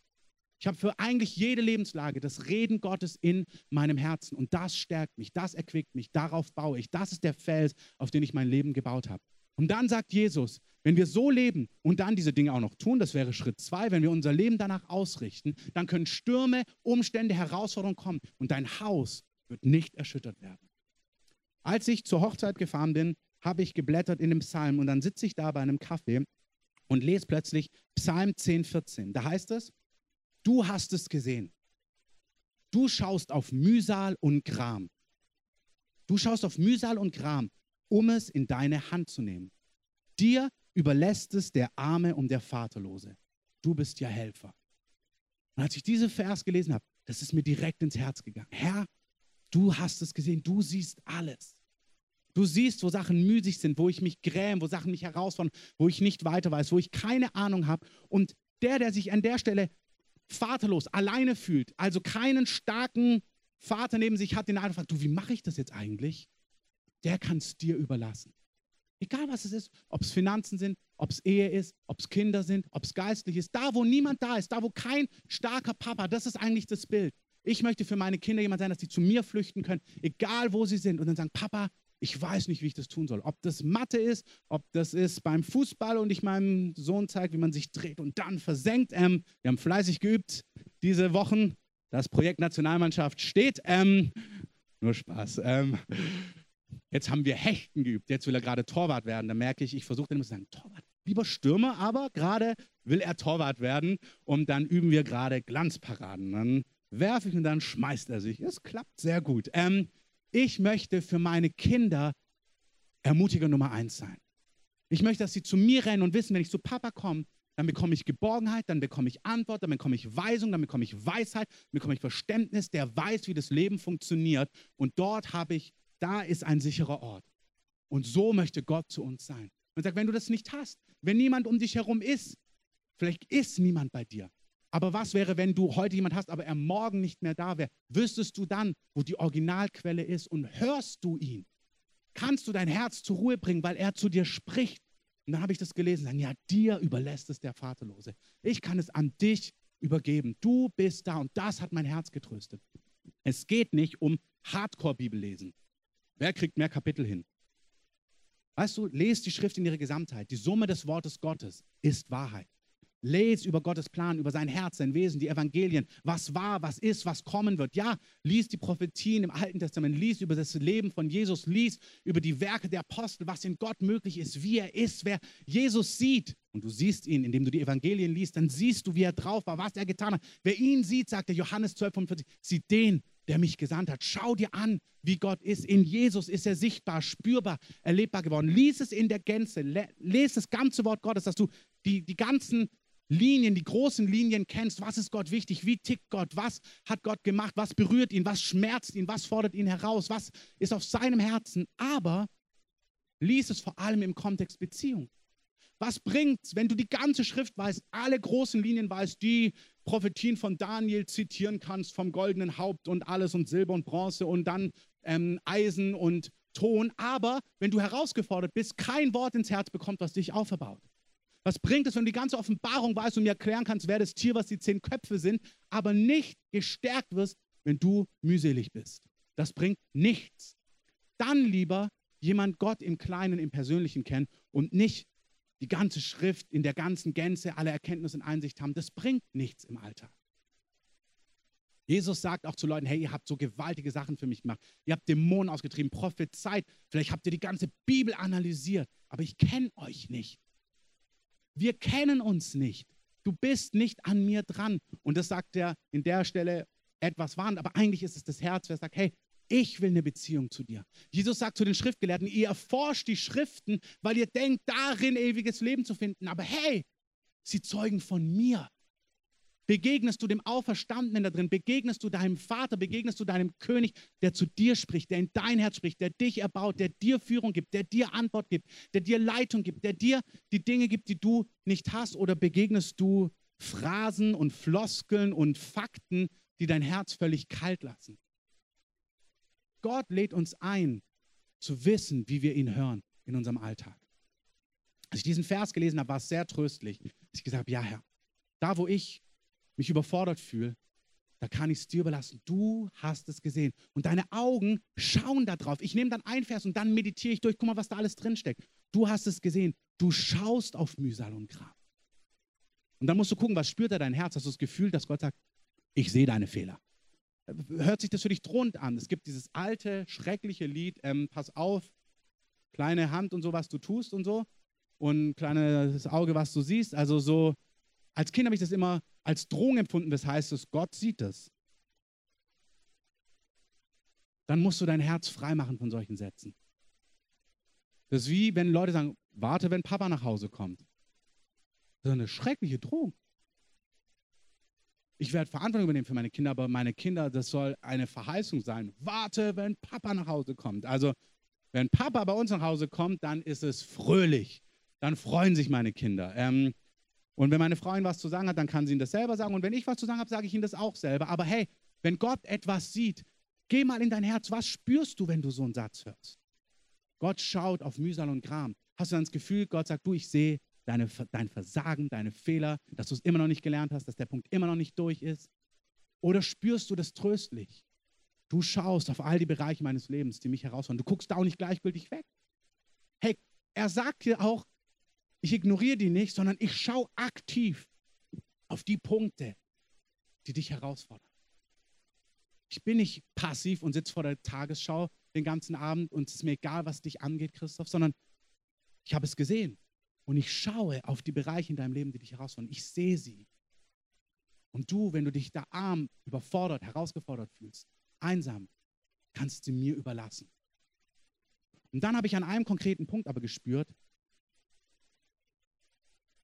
Ich habe für eigentlich jede Lebenslage das Reden Gottes in meinem Herzen und das stärkt mich, das erquickt mich, darauf baue ich. Das ist der Fels, auf den ich mein Leben gebaut habe. Und dann sagt Jesus, wenn wir so leben und dann diese Dinge auch noch tun, das wäre Schritt zwei, wenn wir unser Leben danach ausrichten, dann können Stürme, Umstände, Herausforderungen kommen und dein Haus wird nicht erschüttert werden. Als ich zur Hochzeit gefahren bin, habe ich geblättert in dem Psalm und dann sitze ich da bei einem Kaffee und lese plötzlich Psalm 10, 14. Da heißt es, Du hast es gesehen. Du schaust auf Mühsal und Gram. Du schaust auf Mühsal und Gram, um es in deine Hand zu nehmen. Dir überlässt es der Arme und der Vaterlose. Du bist ja Helfer. Und als ich diese Vers gelesen habe, das ist mir direkt ins Herz gegangen. Herr, du hast es gesehen, du siehst alles. Du siehst, wo Sachen müßig sind, wo ich mich gräme, wo Sachen mich herausfordern, wo ich nicht weiter weiß, wo ich keine Ahnung habe. Und der, der sich an der Stelle vaterlos, alleine fühlt, also keinen starken Vater neben sich hat, den er einfach fragt, du, wie mache ich das jetzt eigentlich? Der kann es dir überlassen. Egal was es ist, ob es Finanzen sind, ob es Ehe ist, ob es Kinder sind, ob es geistlich ist, da wo niemand da ist, da wo kein starker Papa, das ist eigentlich das Bild. Ich möchte für meine Kinder jemand sein, dass sie zu mir flüchten können, egal wo sie sind und dann sagen, Papa, ich weiß nicht, wie ich das tun soll. Ob das Mathe ist, ob das ist beim Fußball und ich meinem Sohn zeige, wie man sich dreht und dann versenkt. Ähm, wir haben fleißig geübt diese Wochen. Das Projekt Nationalmannschaft steht. Ähm, nur Spaß. Ähm, jetzt haben wir Hechten geübt. Jetzt will er gerade Torwart werden. Da merke ich, ich versuche dann immer zu sagen, Torwart, lieber Stürmer, aber gerade will er Torwart werden. Und dann üben wir gerade Glanzparaden. Dann werfe ich und dann schmeißt er sich. Es klappt sehr gut. Ähm, ich möchte für meine Kinder Ermutiger Nummer eins sein. Ich möchte, dass sie zu mir rennen und wissen, wenn ich zu Papa komme, dann bekomme ich Geborgenheit, dann bekomme ich Antwort, dann bekomme ich Weisung, dann bekomme ich Weisheit, dann bekomme ich Verständnis, der weiß, wie das Leben funktioniert. Und dort habe ich, da ist ein sicherer Ort. Und so möchte Gott zu uns sein. Und sagt, wenn du das nicht hast, wenn niemand um dich herum ist, vielleicht ist niemand bei dir, aber was wäre, wenn du heute jemand hast, aber er morgen nicht mehr da wäre? Wüsstest du dann, wo die Originalquelle ist und hörst du ihn? Kannst du dein Herz zur Ruhe bringen, weil er zu dir spricht? Und dann habe ich das gelesen, sagen, ja, dir überlässt es der Vaterlose. Ich kann es an dich übergeben. Du bist da und das hat mein Herz getröstet. Es geht nicht um Hardcore-Bibel lesen. Wer kriegt mehr Kapitel hin? Weißt du, lest die Schrift in ihrer Gesamtheit. Die Summe des Wortes Gottes ist Wahrheit. Lies über Gottes Plan, über sein Herz, sein Wesen, die Evangelien, was war, was ist, was kommen wird. Ja, lies die Prophetien im Alten Testament, lies über das Leben von Jesus, lies über die Werke der Apostel, was in Gott möglich ist, wie er ist, wer Jesus sieht. Und du siehst ihn, indem du die Evangelien liest, dann siehst du, wie er drauf war, was er getan hat. Wer ihn sieht, sagt der Johannes 12, 45, sieht den, der mich gesandt hat. Schau dir an, wie Gott ist. In Jesus ist er sichtbar, spürbar, erlebbar geworden. Lies es in der Gänze, lese das ganze Wort Gottes, dass du die, die ganzen Linien, die großen Linien kennst. Was ist Gott wichtig? Wie tickt Gott? Was hat Gott gemacht? Was berührt ihn? Was schmerzt ihn? Was fordert ihn heraus? Was ist auf seinem Herzen? Aber lies es vor allem im Kontext Beziehung. Was bringt's, wenn du die ganze Schrift weißt, alle großen Linien weißt, die Prophetien von Daniel zitieren kannst, vom goldenen Haupt und alles und Silber und Bronze und dann ähm, Eisen und Ton, aber wenn du herausgefordert bist, kein Wort ins Herz bekommt, was dich auferbaut. Was bringt es, wenn du die ganze Offenbarung weißt und mir erklären kannst, wer das Tier, was die zehn Köpfe sind, aber nicht gestärkt wirst, wenn du mühselig bist? Das bringt nichts. Dann lieber jemand Gott im Kleinen, im Persönlichen kennen und nicht die ganze Schrift in der ganzen Gänze, alle Erkenntnisse und Einsicht haben. Das bringt nichts im Alltag. Jesus sagt auch zu Leuten, hey, ihr habt so gewaltige Sachen für mich gemacht. Ihr habt Dämonen ausgetrieben, prophezeit. Vielleicht habt ihr die ganze Bibel analysiert, aber ich kenne euch nicht. Wir kennen uns nicht. Du bist nicht an mir dran. Und das sagt er in der Stelle etwas warnend, aber eigentlich ist es das Herz, wer sagt, hey, ich will eine Beziehung zu dir. Jesus sagt zu den Schriftgelehrten, ihr erforscht die Schriften, weil ihr denkt, darin ewiges Leben zu finden. Aber hey, sie zeugen von mir. Begegnest du dem Auferstandenen da drin? Begegnest du deinem Vater? Begegnest du deinem König, der zu dir spricht, der in dein Herz spricht, der dich erbaut, der dir Führung gibt, der dir Antwort gibt, der dir Leitung gibt, der dir die Dinge gibt, die du nicht hast? Oder begegnest du Phrasen und Floskeln und Fakten, die dein Herz völlig kalt lassen? Gott lädt uns ein, zu wissen, wie wir ihn hören in unserem Alltag. Als ich diesen Vers gelesen habe, war es sehr tröstlich. Ich gesagt habe, ja Herr, da wo ich mich überfordert fühle, da kann ich es dir überlassen. Du hast es gesehen. Und deine Augen schauen da drauf. Ich nehme dann ein Vers und dann meditiere ich durch. Guck mal, was da alles drinsteckt. Du hast es gesehen. Du schaust auf Mühsal und Kram. Und dann musst du gucken, was spürt da dein Herz? Hast du das Gefühl, dass Gott sagt, ich sehe deine Fehler? Hört sich das für dich drohend an? Es gibt dieses alte, schreckliche Lied, ähm, pass auf, kleine Hand und so, was du tust und so. Und kleines Auge, was du siehst. Also so, als Kind habe ich das immer als Drohung empfunden, das heißt es, Gott sieht es. Dann musst du dein Herz freimachen von solchen Sätzen. Das ist wie, wenn Leute sagen, warte, wenn Papa nach Hause kommt. Das ist eine schreckliche Drohung. Ich werde Verantwortung übernehmen für meine Kinder, aber meine Kinder, das soll eine Verheißung sein. Warte, wenn Papa nach Hause kommt. Also, wenn Papa bei uns nach Hause kommt, dann ist es fröhlich. Dann freuen sich meine Kinder. Ähm, und wenn meine Ihnen was zu sagen hat, dann kann sie Ihnen das selber sagen. Und wenn ich was zu sagen habe, sage ich Ihnen das auch selber. Aber hey, wenn Gott etwas sieht, geh mal in dein Herz. Was spürst du, wenn du so einen Satz hörst? Gott schaut auf Mühsal und Gram. Hast du dann das Gefühl, Gott sagt, du, ich sehe deine, dein Versagen, deine Fehler, dass du es immer noch nicht gelernt hast, dass der Punkt immer noch nicht durch ist? Oder spürst du das tröstlich? Du schaust auf all die Bereiche meines Lebens, die mich herausfordern. Du guckst da auch nicht gleichgültig weg. Hey, er sagt dir auch, ich ignoriere die nicht, sondern ich schaue aktiv auf die Punkte, die dich herausfordern. Ich bin nicht passiv und sitze vor der Tagesschau den ganzen Abend und es ist mir egal, was dich angeht, Christoph, sondern ich habe es gesehen und ich schaue auf die Bereiche in deinem Leben, die dich herausfordern. Ich sehe sie. Und du, wenn du dich da arm, überfordert, herausgefordert fühlst, einsam, kannst du mir überlassen. Und dann habe ich an einem konkreten Punkt aber gespürt,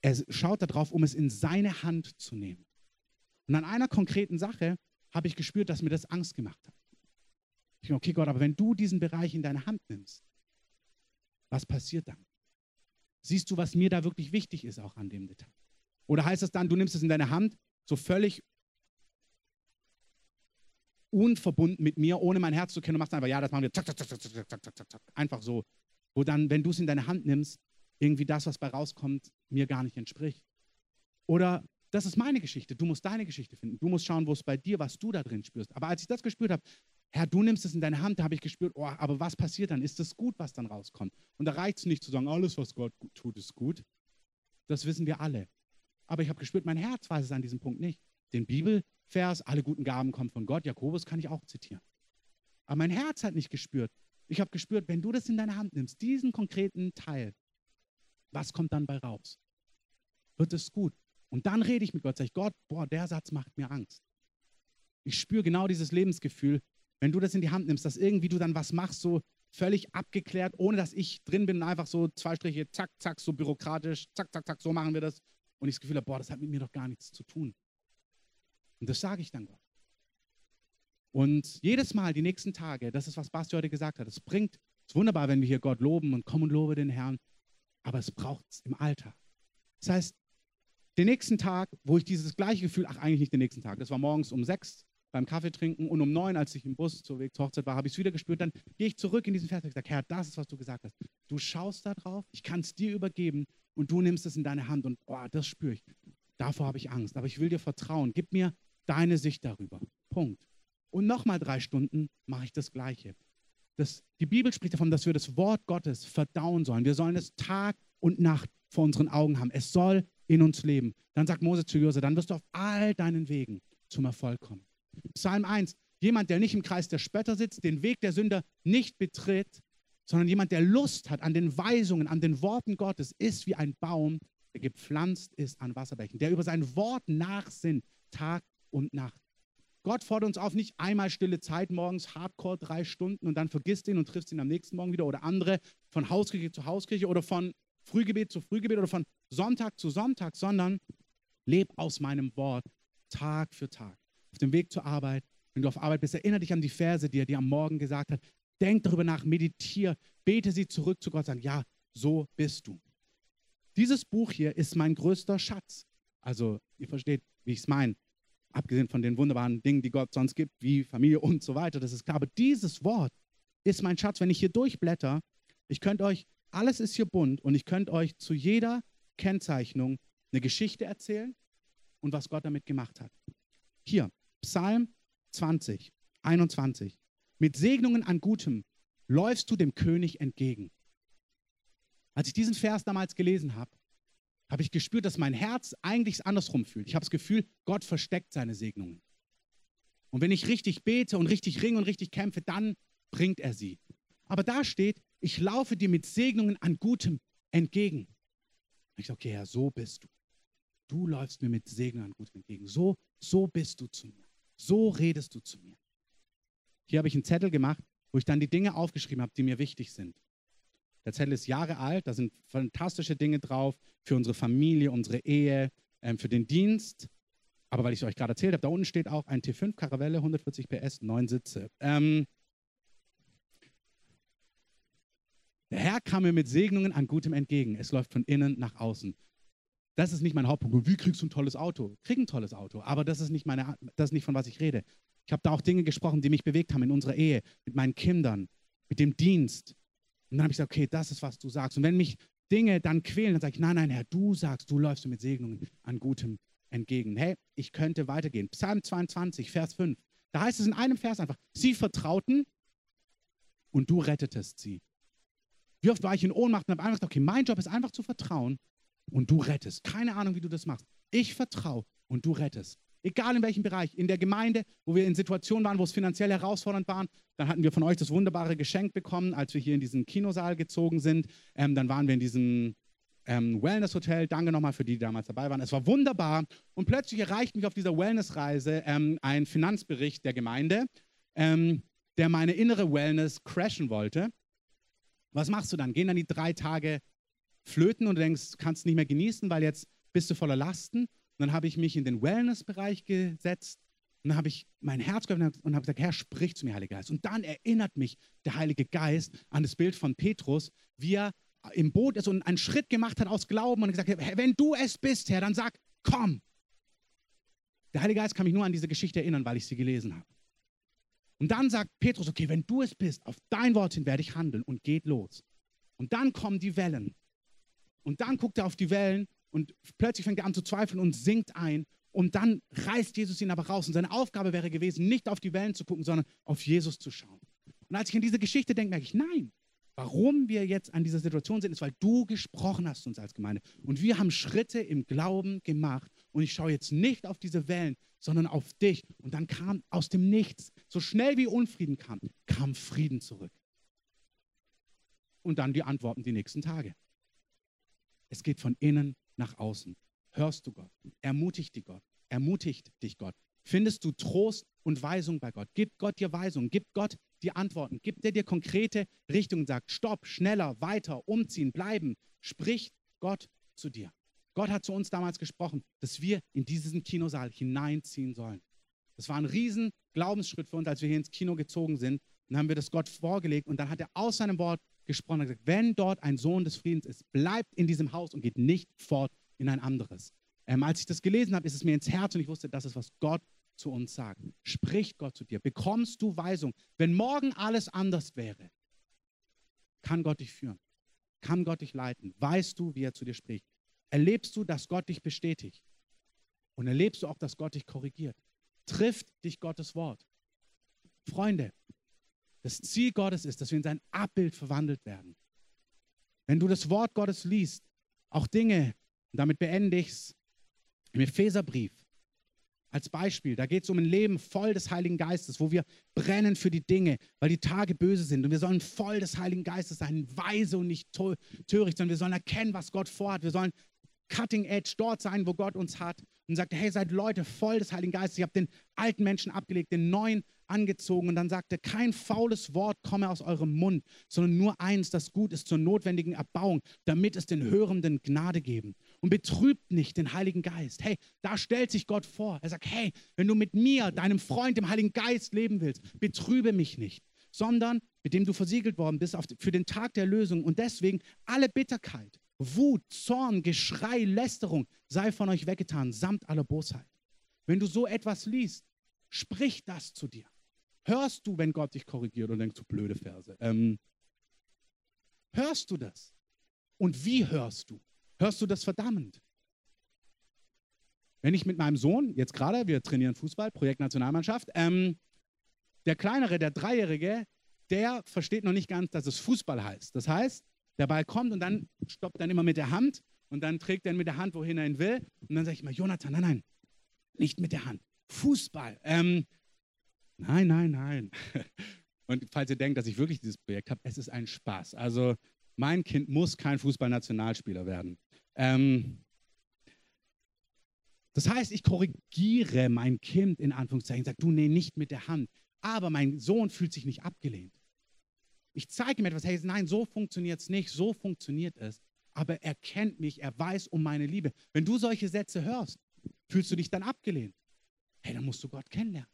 er schaut darauf, um es in seine Hand zu nehmen. Und an einer konkreten Sache habe ich gespürt, dass mir das Angst gemacht hat. Ich dachte, okay, Gott, aber wenn du diesen Bereich in deine Hand nimmst, was passiert dann? Siehst du, was mir da wirklich wichtig ist, auch an dem Detail? Oder heißt das dann, du nimmst es in deine Hand, so völlig unverbunden mit mir, ohne mein Herz zu kennen, und machst einfach, ja, das machen wir, zack, zack, zack, zack, zack, zack, zack, einfach so. Wo dann, wenn du es in deine Hand nimmst, irgendwie das, was bei rauskommt, mir gar nicht entspricht. Oder das ist meine Geschichte, du musst deine Geschichte finden. Du musst schauen, wo es bei dir, was du da drin spürst. Aber als ich das gespürt habe, Herr, du nimmst es in deine Hand, da habe ich gespürt, oh, aber was passiert dann? Ist es gut, was dann rauskommt? Und da reicht es nicht zu sagen, alles, was Gott tut, ist gut. Das wissen wir alle. Aber ich habe gespürt, mein Herz weiß es an diesem Punkt nicht. Den Bibelvers, alle guten Gaben kommen von Gott, Jakobus kann ich auch zitieren. Aber mein Herz hat nicht gespürt. Ich habe gespürt, wenn du das in deine Hand nimmst, diesen konkreten Teil, was kommt dann bei raus? Wird es gut? Und dann rede ich mit Gott, sage ich, Gott, boah, der Satz macht mir Angst. Ich spüre genau dieses Lebensgefühl, wenn du das in die Hand nimmst, dass irgendwie du dann was machst, so völlig abgeklärt, ohne dass ich drin bin, einfach so zwei Striche, zack, zack, so bürokratisch, zack, zack, zack, so machen wir das. Und ich das Gefühl habe, boah, das hat mit mir doch gar nichts zu tun. Und das sage ich dann Gott. Und jedes Mal, die nächsten Tage, das ist, was Basti heute gesagt hat, es bringt, es ist wunderbar, wenn wir hier Gott loben und kommen und lobe den Herrn. Aber es braucht es im Alltag. Das heißt, den nächsten Tag, wo ich dieses gleiche Gefühl, ach eigentlich nicht den nächsten Tag, das war morgens um sechs beim Kaffee trinken und um neun, als ich im Bus zur Weg zur Hochzeit war, habe ich es wieder gespürt. Dann gehe ich zurück in diesen Vers und sage, Herr, das ist, was du gesagt hast. Du schaust da drauf, ich kann es dir übergeben und du nimmst es in deine Hand und oh, das spüre ich. Davor habe ich Angst, aber ich will dir vertrauen. Gib mir deine Sicht darüber. Punkt. Und nochmal drei Stunden mache ich das Gleiche. Das, die Bibel spricht davon, dass wir das Wort Gottes verdauen sollen. Wir sollen es Tag und Nacht vor unseren Augen haben. Es soll in uns leben. Dann sagt Mose zu Jose, dann wirst du auf all deinen Wegen zum Erfolg kommen. Psalm 1, jemand, der nicht im Kreis der Spötter sitzt, den Weg der Sünder nicht betritt, sondern jemand, der Lust hat an den Weisungen, an den Worten Gottes, ist wie ein Baum, der gepflanzt ist an Wasserbächen, der über sein Wort nachsinnt, Tag und Nacht. Gott fordert uns auf, nicht einmal stille Zeit morgens, Hardcore drei Stunden und dann vergisst ihn und triffst ihn am nächsten Morgen wieder oder andere von Hauskirche zu Hauskirche oder von Frühgebet zu Frühgebet oder von Sonntag zu Sonntag, sondern leb aus meinem Wort Tag für Tag. Auf dem Weg zur Arbeit, wenn du auf Arbeit bist, erinnere dich an die Verse, die er dir am Morgen gesagt hat. Denk darüber nach, meditiere, bete sie zurück zu Gott, sagen, ja, so bist du. Dieses Buch hier ist mein größter Schatz. Also, ihr versteht, wie ich es meine abgesehen von den wunderbaren Dingen, die Gott sonst gibt, wie Familie und so weiter, das ist klar. Aber dieses Wort ist mein Schatz. Wenn ich hier durchblätter, ich könnte euch, alles ist hier bunt und ich könnte euch zu jeder Kennzeichnung eine Geschichte erzählen und was Gott damit gemacht hat. Hier, Psalm 20, 21. Mit Segnungen an Gutem läufst du dem König entgegen. Als ich diesen Vers damals gelesen habe, habe ich gespürt, dass mein Herz eigentlich andersrum fühlt. Ich habe das Gefühl, Gott versteckt seine Segnungen. Und wenn ich richtig bete und richtig ringe und richtig kämpfe, dann bringt er sie. Aber da steht, ich laufe dir mit Segnungen an Gutem entgegen. ich sage, okay, Herr, so bist du. Du läufst mir mit Segnungen an Gutem entgegen. So, so bist du zu mir. So redest du zu mir. Hier habe ich einen Zettel gemacht, wo ich dann die Dinge aufgeschrieben habe, die mir wichtig sind. Der Zettel ist Jahre alt, da sind fantastische Dinge drauf für unsere Familie, unsere Ehe, ähm, für den Dienst. Aber weil ich es euch gerade erzählt habe, da unten steht auch ein T5 Caravelle, 140 PS, neun Sitze. Ähm, der Herr kam mir mit Segnungen an Gutem entgegen. Es läuft von innen nach außen. Das ist nicht mein Hauptpunkt. Wie kriegst du ein tolles Auto? Krieg ein tolles Auto, aber das ist nicht meine, das ist nicht von was ich rede. Ich habe da auch Dinge gesprochen, die mich bewegt haben in unserer Ehe, mit meinen Kindern, mit dem Dienst, und dann habe ich gesagt, okay, das ist, was du sagst. Und wenn mich Dinge dann quälen, dann sage ich, nein, nein, Herr, du sagst, du läufst mit Segnungen an Gutem entgegen. Hey, ich könnte weitergehen. Psalm 22, Vers 5. Da heißt es in einem Vers einfach, sie vertrauten und du rettetest sie. Wie oft war ich in Ohnmacht und habe einfach gesagt, okay, mein Job ist einfach zu vertrauen und du rettest. Keine Ahnung, wie du das machst. Ich vertraue und du rettest. Egal in welchem Bereich. In der Gemeinde, wo wir in Situationen waren, wo es finanziell herausfordernd war, dann hatten wir von euch das wunderbare Geschenk bekommen, als wir hier in diesen Kinosaal gezogen sind. Ähm, dann waren wir in diesem ähm, Wellness-Hotel. Danke nochmal für die, die damals dabei waren. Es war wunderbar. Und plötzlich erreicht mich auf dieser Wellness-Reise ähm, ein Finanzbericht der Gemeinde, ähm, der meine innere Wellness crashen wollte. Was machst du dann? Gehen dann die drei Tage flöten und du denkst, kannst nicht mehr genießen, weil jetzt bist du voller Lasten? Und dann habe ich mich in den Wellness-Bereich gesetzt und dann habe ich mein Herz geöffnet und habe gesagt, Herr, sprich zu mir, Heiliger Geist. Und dann erinnert mich der Heilige Geist an das Bild von Petrus, wie er im Boot ist und einen Schritt gemacht hat aus Glauben und gesagt hat, wenn du es bist, Herr, dann sag, komm. Der Heilige Geist kann mich nur an diese Geschichte erinnern, weil ich sie gelesen habe. Und dann sagt Petrus, okay, wenn du es bist, auf dein Wort hin werde ich handeln und geht los. Und dann kommen die Wellen. Und dann guckt er auf die Wellen und plötzlich fängt er an zu zweifeln und sinkt ein. Und dann reißt Jesus ihn aber raus. Und seine Aufgabe wäre gewesen, nicht auf die Wellen zu gucken, sondern auf Jesus zu schauen. Und als ich an diese Geschichte denke, merke ich, nein, warum wir jetzt an dieser Situation sind, ist, weil du gesprochen hast uns als Gemeinde. Und wir haben Schritte im Glauben gemacht. Und ich schaue jetzt nicht auf diese Wellen, sondern auf dich. Und dann kam aus dem Nichts, so schnell wie Unfrieden kam, kam Frieden zurück. Und dann die Antworten die nächsten Tage. Es geht von innen nach außen. Hörst du Gott? Ermutigt dich Gott? Ermutigt dich Gott? Findest du Trost und Weisung bei Gott? Gib Gott dir Weisung, gib Gott die Antworten, gibt er dir konkrete Richtungen, sagt Stopp, schneller, weiter, umziehen, bleiben. Spricht Gott zu dir. Gott hat zu uns damals gesprochen, dass wir in diesen Kinosaal hineinziehen sollen. Das war ein riesen Glaubensschritt für uns, als wir hier ins Kino gezogen sind. Dann haben wir das Gott vorgelegt und dann hat er aus seinem Wort gesprochen und gesagt, wenn dort ein Sohn des Friedens ist, bleibt in diesem Haus und geht nicht fort in ein anderes. Ähm, als ich das gelesen habe, ist es mir ins Herz und ich wusste, das ist, was Gott zu uns sagt. Spricht Gott zu dir, bekommst du Weisung. Wenn morgen alles anders wäre, kann Gott dich führen, kann Gott dich leiten. Weißt du, wie er zu dir spricht? Erlebst du, dass Gott dich bestätigt? Und erlebst du auch, dass Gott dich korrigiert? Trifft dich Gottes Wort? Freunde, das Ziel Gottes ist, dass wir in sein Abbild verwandelt werden. Wenn du das Wort Gottes liest, auch Dinge, und damit beende ich es, im Epheserbrief, als Beispiel, da geht es um ein Leben voll des Heiligen Geistes, wo wir brennen für die Dinge, weil die Tage böse sind. Und wir sollen voll des Heiligen Geistes sein, weise und nicht töricht, sondern wir sollen erkennen, was Gott vorhat. Wir sollen cutting edge dort sein, wo Gott uns hat. Und sagt, hey, seid Leute voll des Heiligen Geistes. Ich habe den alten Menschen abgelegt, den neuen angezogen. Und dann sagt er, kein faules Wort komme aus eurem Mund, sondern nur eins, das gut ist zur notwendigen Erbauung, damit es den Hörenden Gnade geben. Und betrübt nicht den Heiligen Geist. Hey, da stellt sich Gott vor. Er sagt, hey, wenn du mit mir, deinem Freund, dem Heiligen Geist leben willst, betrübe mich nicht sondern mit dem du versiegelt worden bist für den Tag der Lösung. Und deswegen alle Bitterkeit, Wut, Zorn, Geschrei, Lästerung sei von euch weggetan, samt aller Bosheit. Wenn du so etwas liest, sprich das zu dir. Hörst du, wenn Gott dich korrigiert und denkst, du blöde Verse? Ähm, hörst du das? Und wie hörst du? Hörst du das verdammend? Wenn ich mit meinem Sohn, jetzt gerade, wir trainieren Fußball, Projekt Nationalmannschaft, ähm, der kleinere, der Dreijährige, der versteht noch nicht ganz, dass es Fußball heißt. Das heißt, der Ball kommt und dann stoppt dann immer mit der Hand und dann trägt er mit der Hand, wohin er ihn will. Und dann sage ich immer, Jonathan, nein, nein, nicht mit der Hand. Fußball. Ähm, nein, nein, nein. Und falls ihr denkt, dass ich wirklich dieses Projekt habe, es ist ein Spaß. Also mein Kind muss kein Fußballnationalspieler werden. Ähm, das heißt, ich korrigiere mein Kind in Anführungszeichen, sage, du, nee, nicht mit der Hand. Aber mein Sohn fühlt sich nicht abgelehnt. Ich zeige ihm etwas, hey, nein, so funktioniert es nicht, so funktioniert es. Aber er kennt mich, er weiß um meine Liebe. Wenn du solche Sätze hörst, fühlst du dich dann abgelehnt. Hey, dann musst du Gott kennenlernen.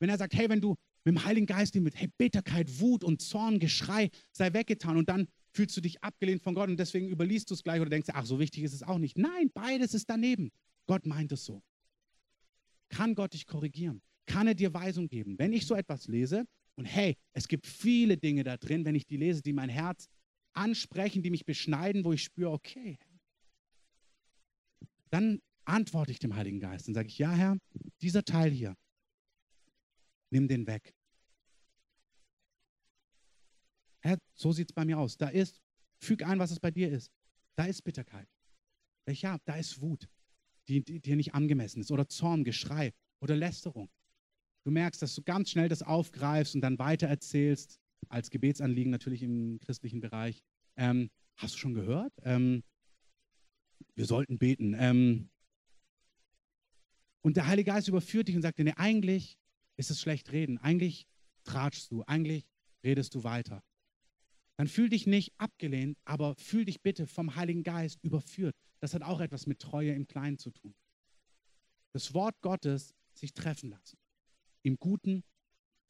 Wenn er sagt, hey, wenn du mit dem Heiligen Geist mit, hey, Bitterkeit, Wut und Zorn, Geschrei sei weggetan und dann fühlst du dich abgelehnt von Gott und deswegen überliest du es gleich oder denkst, ach, so wichtig ist es auch nicht. Nein, beides ist daneben. Gott meint es so. Kann Gott dich korrigieren? Kann er dir Weisung geben? Wenn ich so etwas lese, und hey, es gibt viele Dinge da drin, wenn ich die lese, die mein Herz ansprechen, die mich beschneiden, wo ich spüre, okay. Dann antworte ich dem Heiligen Geist und sage ich, ja Herr, dieser Teil hier, nimm den weg. Herr, so sieht es bei mir aus. Da ist, füg ein, was es bei dir ist. Da ist Bitterkeit. Ja, da ist Wut, die dir nicht angemessen ist. Oder Zorn, Geschrei oder Lästerung. Du merkst, dass du ganz schnell das aufgreifst und dann weitererzählst, als Gebetsanliegen natürlich im christlichen Bereich. Ähm, hast du schon gehört? Ähm, wir sollten beten. Ähm, und der Heilige Geist überführt dich und sagt dir, nee, eigentlich ist es schlecht reden. Eigentlich tratschst du. Eigentlich redest du weiter. Dann fühl dich nicht abgelehnt, aber fühl dich bitte vom Heiligen Geist überführt. Das hat auch etwas mit Treue im Kleinen zu tun. Das Wort Gottes sich treffen lassen im Guten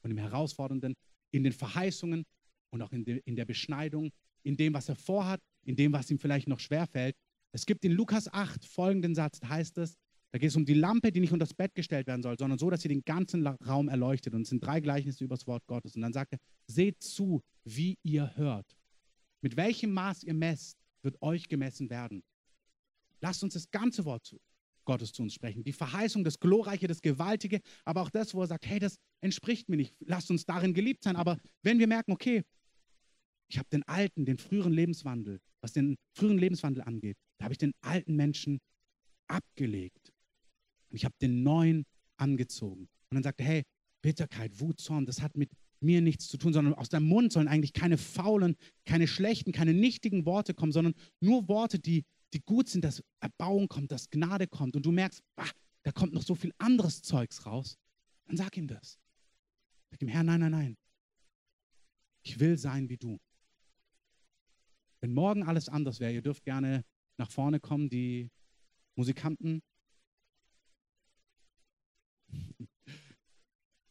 und im Herausfordernden, in den Verheißungen und auch in, de, in der Beschneidung, in dem, was er vorhat, in dem, was ihm vielleicht noch schwerfällt. Es gibt in Lukas 8 folgenden Satz, heißt es, da geht es um die Lampe, die nicht unter das Bett gestellt werden soll, sondern so, dass sie den ganzen Raum erleuchtet. Und es sind drei Gleichnisse über das Wort Gottes. Und dann sagt er, seht zu, wie ihr hört. Mit welchem Maß ihr messt, wird euch gemessen werden. Lasst uns das ganze Wort zu, Gottes zu uns sprechen. Die Verheißung, das Glorreiche, das Gewaltige, aber auch das, wo er sagt, hey, das entspricht mir nicht. Lasst uns darin geliebt sein. Aber wenn wir merken, okay, ich habe den alten, den früheren Lebenswandel, was den früheren Lebenswandel angeht, da habe ich den alten Menschen abgelegt. Und ich habe den neuen angezogen. Und dann sagt er, hey, Bitterkeit, Wut, Zorn, das hat mit mir nichts zu tun, sondern aus deinem Mund sollen eigentlich keine faulen, keine schlechten, keine nichtigen Worte kommen, sondern nur Worte, die die gut sind, dass Erbauung kommt, dass Gnade kommt und du merkst, ach, da kommt noch so viel anderes Zeugs raus, dann sag ihm das. Sag ihm, Herr, nein, nein, nein. Ich will sein wie du. Wenn morgen alles anders wäre, ihr dürft gerne nach vorne kommen, die Musikanten,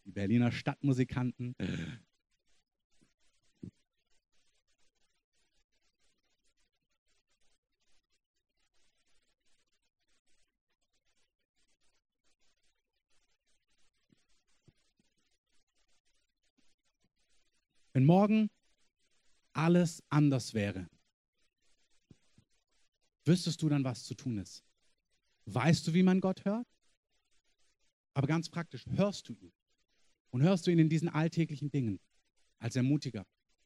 die Berliner Stadtmusikanten. Wenn morgen alles anders wäre, wüsstest du dann, was zu tun ist? Weißt du, wie man Gott hört? Aber ganz praktisch, hörst du ihn? Und hörst du ihn in diesen alltäglichen Dingen als Ermutiger,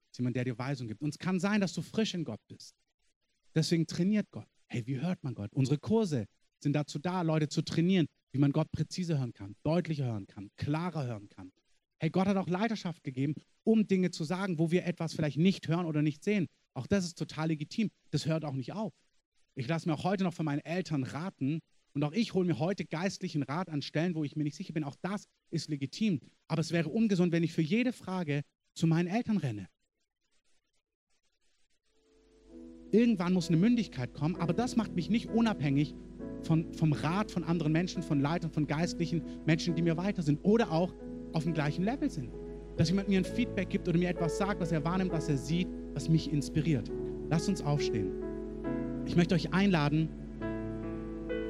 als jemand, der dir Weisung gibt. Und es kann sein, dass du frisch in Gott bist. Deswegen trainiert Gott. Hey, wie hört man Gott? Unsere Kurse sind dazu da, Leute zu trainieren, wie man Gott präzise hören kann, deutlicher hören kann, klarer hören kann. Hey, Gott hat auch Leiterschaft gegeben, um Dinge zu sagen, wo wir etwas vielleicht nicht hören oder nicht sehen. Auch das ist total legitim. Das hört auch nicht auf. Ich lasse mir auch heute noch von meinen Eltern raten und auch ich hole mir heute geistlichen Rat an Stellen, wo ich mir nicht sicher bin. Auch das ist legitim. Aber es wäre ungesund, wenn ich für jede Frage zu meinen Eltern renne. Irgendwann muss eine Mündigkeit kommen, aber das macht mich nicht unabhängig von, vom Rat von anderen Menschen, von Leitern, von geistlichen Menschen, die mir weiter sind oder auch auf dem gleichen Level sind. Dass jemand mir ein Feedback gibt oder mir etwas sagt, was er wahrnimmt, was er sieht, was mich inspiriert. Lasst uns aufstehen. Ich möchte euch einladen,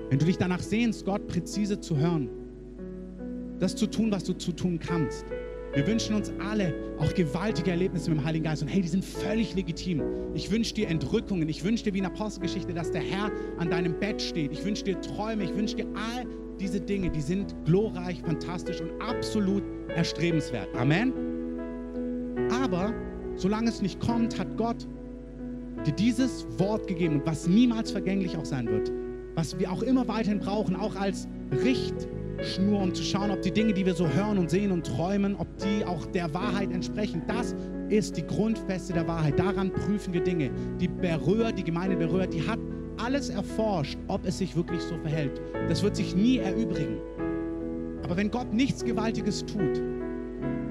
wenn du dich danach sehnst, Gott präzise zu hören, das zu tun, was du zu tun kannst. Wir wünschen uns alle auch gewaltige Erlebnisse mit dem Heiligen Geist. Und hey, die sind völlig legitim. Ich wünsche dir Entrückungen. Ich wünsche dir wie in Apostelgeschichte, dass der Herr an deinem Bett steht. Ich wünsche dir Träume. Ich wünsche dir all diese Dinge. Die sind glorreich, fantastisch und absolut erstrebenswert. Amen. Aber solange es nicht kommt, hat Gott dir dieses Wort gegeben, was niemals vergänglich auch sein wird, was wir auch immer weiterhin brauchen, auch als Richtschnur, um zu schauen, ob die Dinge, die wir so hören und sehen und träumen, ob die auch der Wahrheit entsprechen. Das ist die Grundfeste der Wahrheit. Daran prüfen wir Dinge. Die Berührer, die Gemeinde Berührer, die hat alles erforscht, ob es sich wirklich so verhält. Das wird sich nie erübrigen. Aber wenn Gott nichts Gewaltiges tut,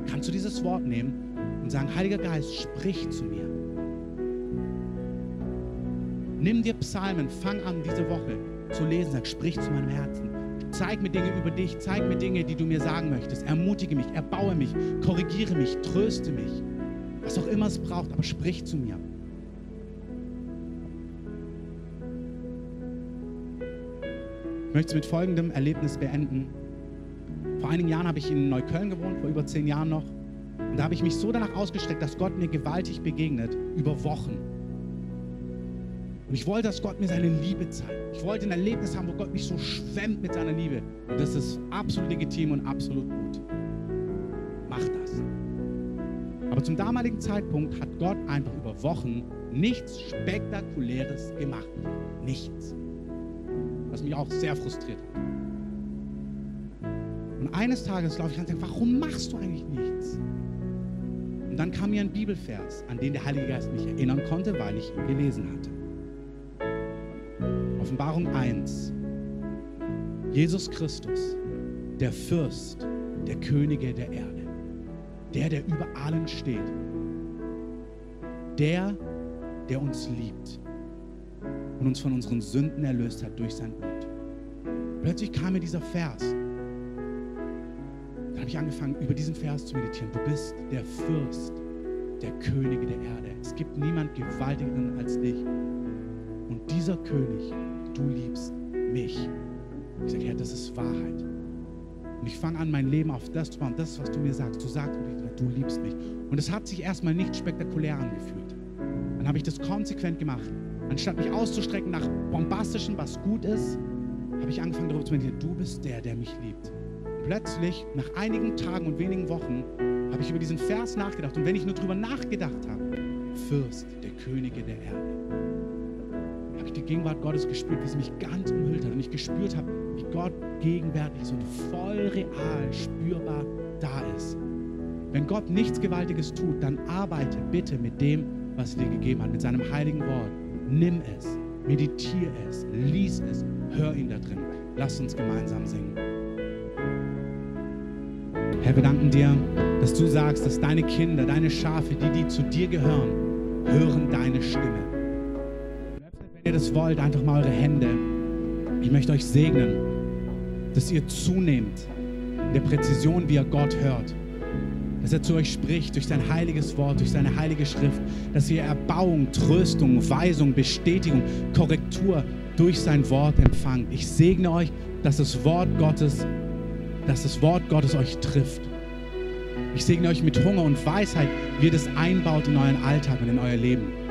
kannst du dieses Wort nehmen und sagen, Heiliger Geist, sprich zu mir. Nimm dir Psalmen, fang an diese Woche zu lesen, sag, sprich zu meinem Herzen. Zeig mir Dinge über dich, zeig mir Dinge, die du mir sagen möchtest. Ermutige mich, erbaue mich, korrigiere mich, tröste mich. Was auch immer es braucht, aber sprich zu mir. Ich möchte es mit folgendem Erlebnis beenden. Vor einigen Jahren habe ich in Neukölln gewohnt, vor über zehn Jahren noch. Und da habe ich mich so danach ausgestreckt, dass Gott mir gewaltig begegnet, über Wochen. Und ich wollte, dass Gott mir seine Liebe zeigt. Ich wollte ein Erlebnis haben, wo Gott mich so schwemmt mit seiner Liebe. Und das ist absolut legitim und absolut gut. Mach das. Aber zum damaligen Zeitpunkt hat Gott einfach über Wochen nichts Spektakuläres gemacht. Nichts. Was mich auch sehr frustriert hat. Und eines Tages, glaube ich, kann ich sagen, warum machst du eigentlich nichts? Und dann kam mir ein Bibelvers, an den der Heilige Geist mich erinnern konnte, weil ich ihn gelesen hatte. Offenbarung 1. Jesus Christus, der Fürst der Könige der Erde, der, der über allen steht, der, der uns liebt und uns von unseren Sünden erlöst hat durch sein Blut. Plötzlich kam mir dieser Vers. Dann habe ich angefangen, über diesen Vers zu meditieren. Du bist der Fürst der Könige der Erde. Es gibt niemand gewaltigeren als dich. Und dieser König du liebst mich. Ich sage, Herr, das ist Wahrheit. Und ich fange an, mein Leben auf das zu bauen, das, was du mir sagst. Du sagst, du liebst mich. Und es hat sich erstmal nicht spektakulär angefühlt. Dann habe ich das konsequent gemacht. Anstatt mich auszustrecken nach bombastischem, was gut ist, habe ich angefangen darüber zu meditieren, du bist der, der mich liebt. Und plötzlich, nach einigen Tagen und wenigen Wochen, habe ich über diesen Vers nachgedacht. Und wenn ich nur darüber nachgedacht habe, Fürst der Könige der Erde, die Gegenwart Gottes gespürt, wie sie mich ganz umhüllt hat. Und ich gespürt habe, wie Gott gegenwärtig ist und voll real, spürbar da ist. Wenn Gott nichts Gewaltiges tut, dann arbeite bitte mit dem, was er dir gegeben hat, mit seinem heiligen Wort. Nimm es, meditiere es, lies es, hör ihn da drin. Lass uns gemeinsam singen. Herr, wir danken dir, dass du sagst, dass deine Kinder, deine Schafe, die, die zu dir gehören, hören deine Stimme ihr das wollt, einfach mal eure Hände. Ich möchte euch segnen, dass ihr zunehmt in der Präzision, wie ihr Gott hört. Dass er zu euch spricht durch sein heiliges Wort, durch seine heilige Schrift. Dass ihr Erbauung, Tröstung, Weisung, Bestätigung, Korrektur durch sein Wort empfangt. Ich segne euch, dass das Wort Gottes, dass das Wort Gottes euch trifft. Ich segne euch mit Hunger und Weisheit, wie ihr das einbaut in euren Alltag und in euer Leben.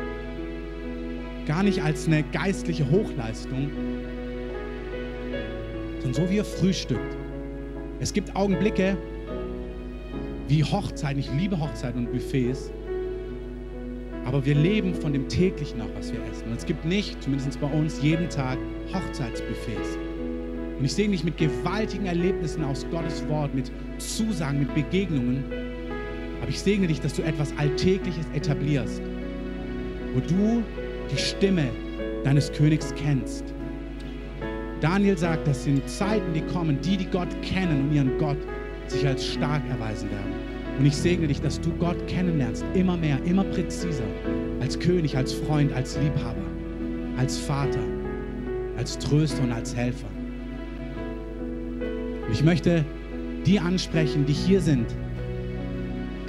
Gar nicht als eine geistliche Hochleistung, sondern so wie ihr frühstückt. Es gibt Augenblicke wie Hochzeiten. Ich liebe Hochzeiten und Buffets. Aber wir leben von dem täglichen auch, was wir essen. Und es gibt nicht, zumindest bei uns, jeden Tag Hochzeitsbuffets. Und ich sehe dich mit gewaltigen Erlebnissen aus Gottes Wort, mit Zusagen, mit Begegnungen. Aber ich segne dich, dass du etwas Alltägliches etablierst, wo du die Stimme deines Königs kennst. Daniel sagt, dass in Zeiten, die kommen, die, die Gott kennen und ihren Gott sich als stark erweisen werden. Und ich segne dich, dass du Gott kennenlernst, immer mehr, immer präziser, als König, als Freund, als Liebhaber, als Vater, als Tröster und als Helfer. Und ich möchte die ansprechen, die hier sind,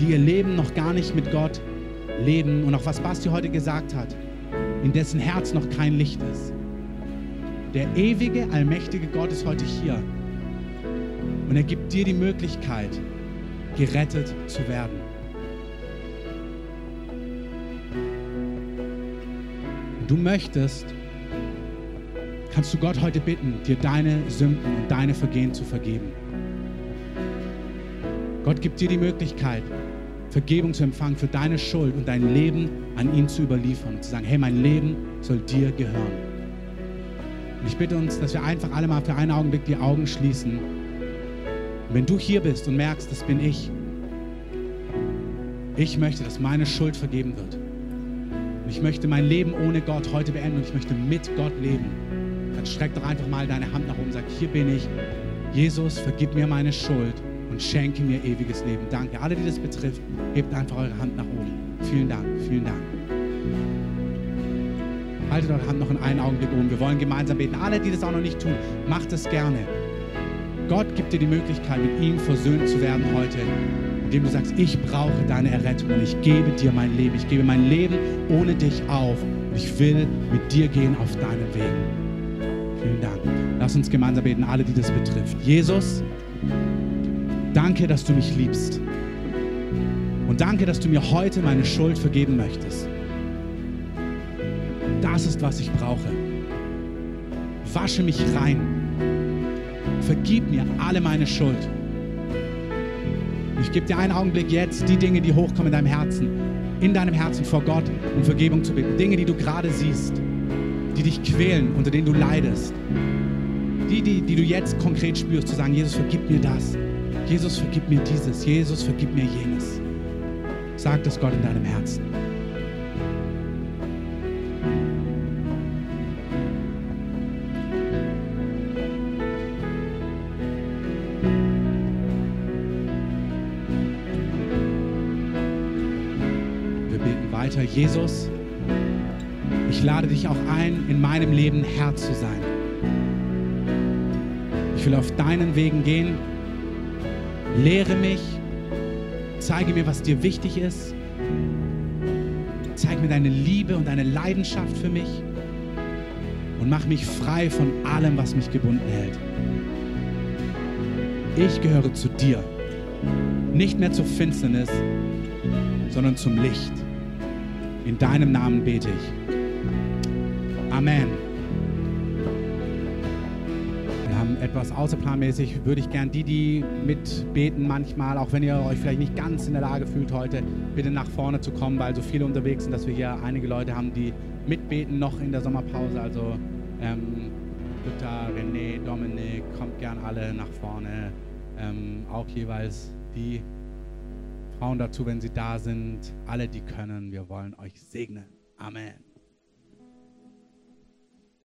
die ihr Leben noch gar nicht mit Gott leben und auch was Basti heute gesagt hat, in dessen Herz noch kein Licht ist. Der ewige, allmächtige Gott ist heute hier und er gibt dir die Möglichkeit, gerettet zu werden. Und du möchtest, kannst du Gott heute bitten, dir deine Sünden und deine Vergehen zu vergeben. Gott gibt dir die Möglichkeit, Vergebung zu empfangen für deine Schuld und dein Leben an ihn zu überliefern und zu sagen, hey, mein Leben soll dir gehören. Und ich bitte uns, dass wir einfach alle mal für einen Augenblick die Augen schließen. Und wenn du hier bist und merkst, das bin ich, ich möchte, dass meine Schuld vergeben wird. Und ich möchte mein Leben ohne Gott heute beenden und ich möchte mit Gott leben. Dann streck doch einfach mal deine Hand nach oben und sag, hier bin ich. Jesus, vergib mir meine Schuld schenke mir ewiges Leben. Danke. Alle, die das betrifft, hebt einfach eure Hand nach oben. Vielen Dank, vielen Dank. Haltet eure Hand noch in einen Augenblick oben. Wir wollen gemeinsam beten. Alle, die das auch noch nicht tun, macht es gerne. Gott gibt dir die Möglichkeit, mit ihm versöhnt zu werden heute indem du sagst, ich brauche deine Errettung und ich gebe dir mein Leben. Ich gebe mein Leben ohne dich auf und ich will mit dir gehen auf deinen Wegen. Vielen Dank. Lass uns gemeinsam beten, alle, die das betrifft. Jesus, danke, dass du mich liebst. Und danke, dass du mir heute meine Schuld vergeben möchtest. Das ist, was ich brauche. Wasche mich rein. Vergib mir alle meine Schuld. Ich gebe dir einen Augenblick jetzt die Dinge, die hochkommen in deinem Herzen, in deinem Herzen vor Gott, um Vergebung zu bitten. Dinge, die du gerade siehst, die dich quälen, unter denen du leidest. Die, die, die du jetzt konkret spürst, zu sagen, Jesus, vergib mir das. Jesus, vergib mir dieses. Jesus, vergib mir jenes. Sag das Gott in deinem Herzen. weiter, Jesus, ich lade dich auch ein, in meinem Leben Herr zu sein. Ich will auf deinen Wegen gehen. Lehre mich. Zeige mir, was dir wichtig ist. Zeig mir deine Liebe und deine Leidenschaft für mich. Und mach mich frei von allem, was mich gebunden hält. Ich gehöre zu dir. Nicht mehr zur Finsternis, sondern zum Licht. In deinem Namen bete ich. Amen. Etwas außerplanmäßig, würde ich gern die, die mitbeten manchmal, auch wenn ihr euch vielleicht nicht ganz in der Lage fühlt heute, bitte nach vorne zu kommen, weil so viele unterwegs sind, dass wir hier einige Leute haben, die mitbeten noch in der Sommerpause. Also ähm, Luther, René, Dominik, kommt gern alle nach vorne. Ähm, auch jeweils die Frauen dazu, wenn sie da sind. Alle, die können, wir wollen euch segnen. Amen.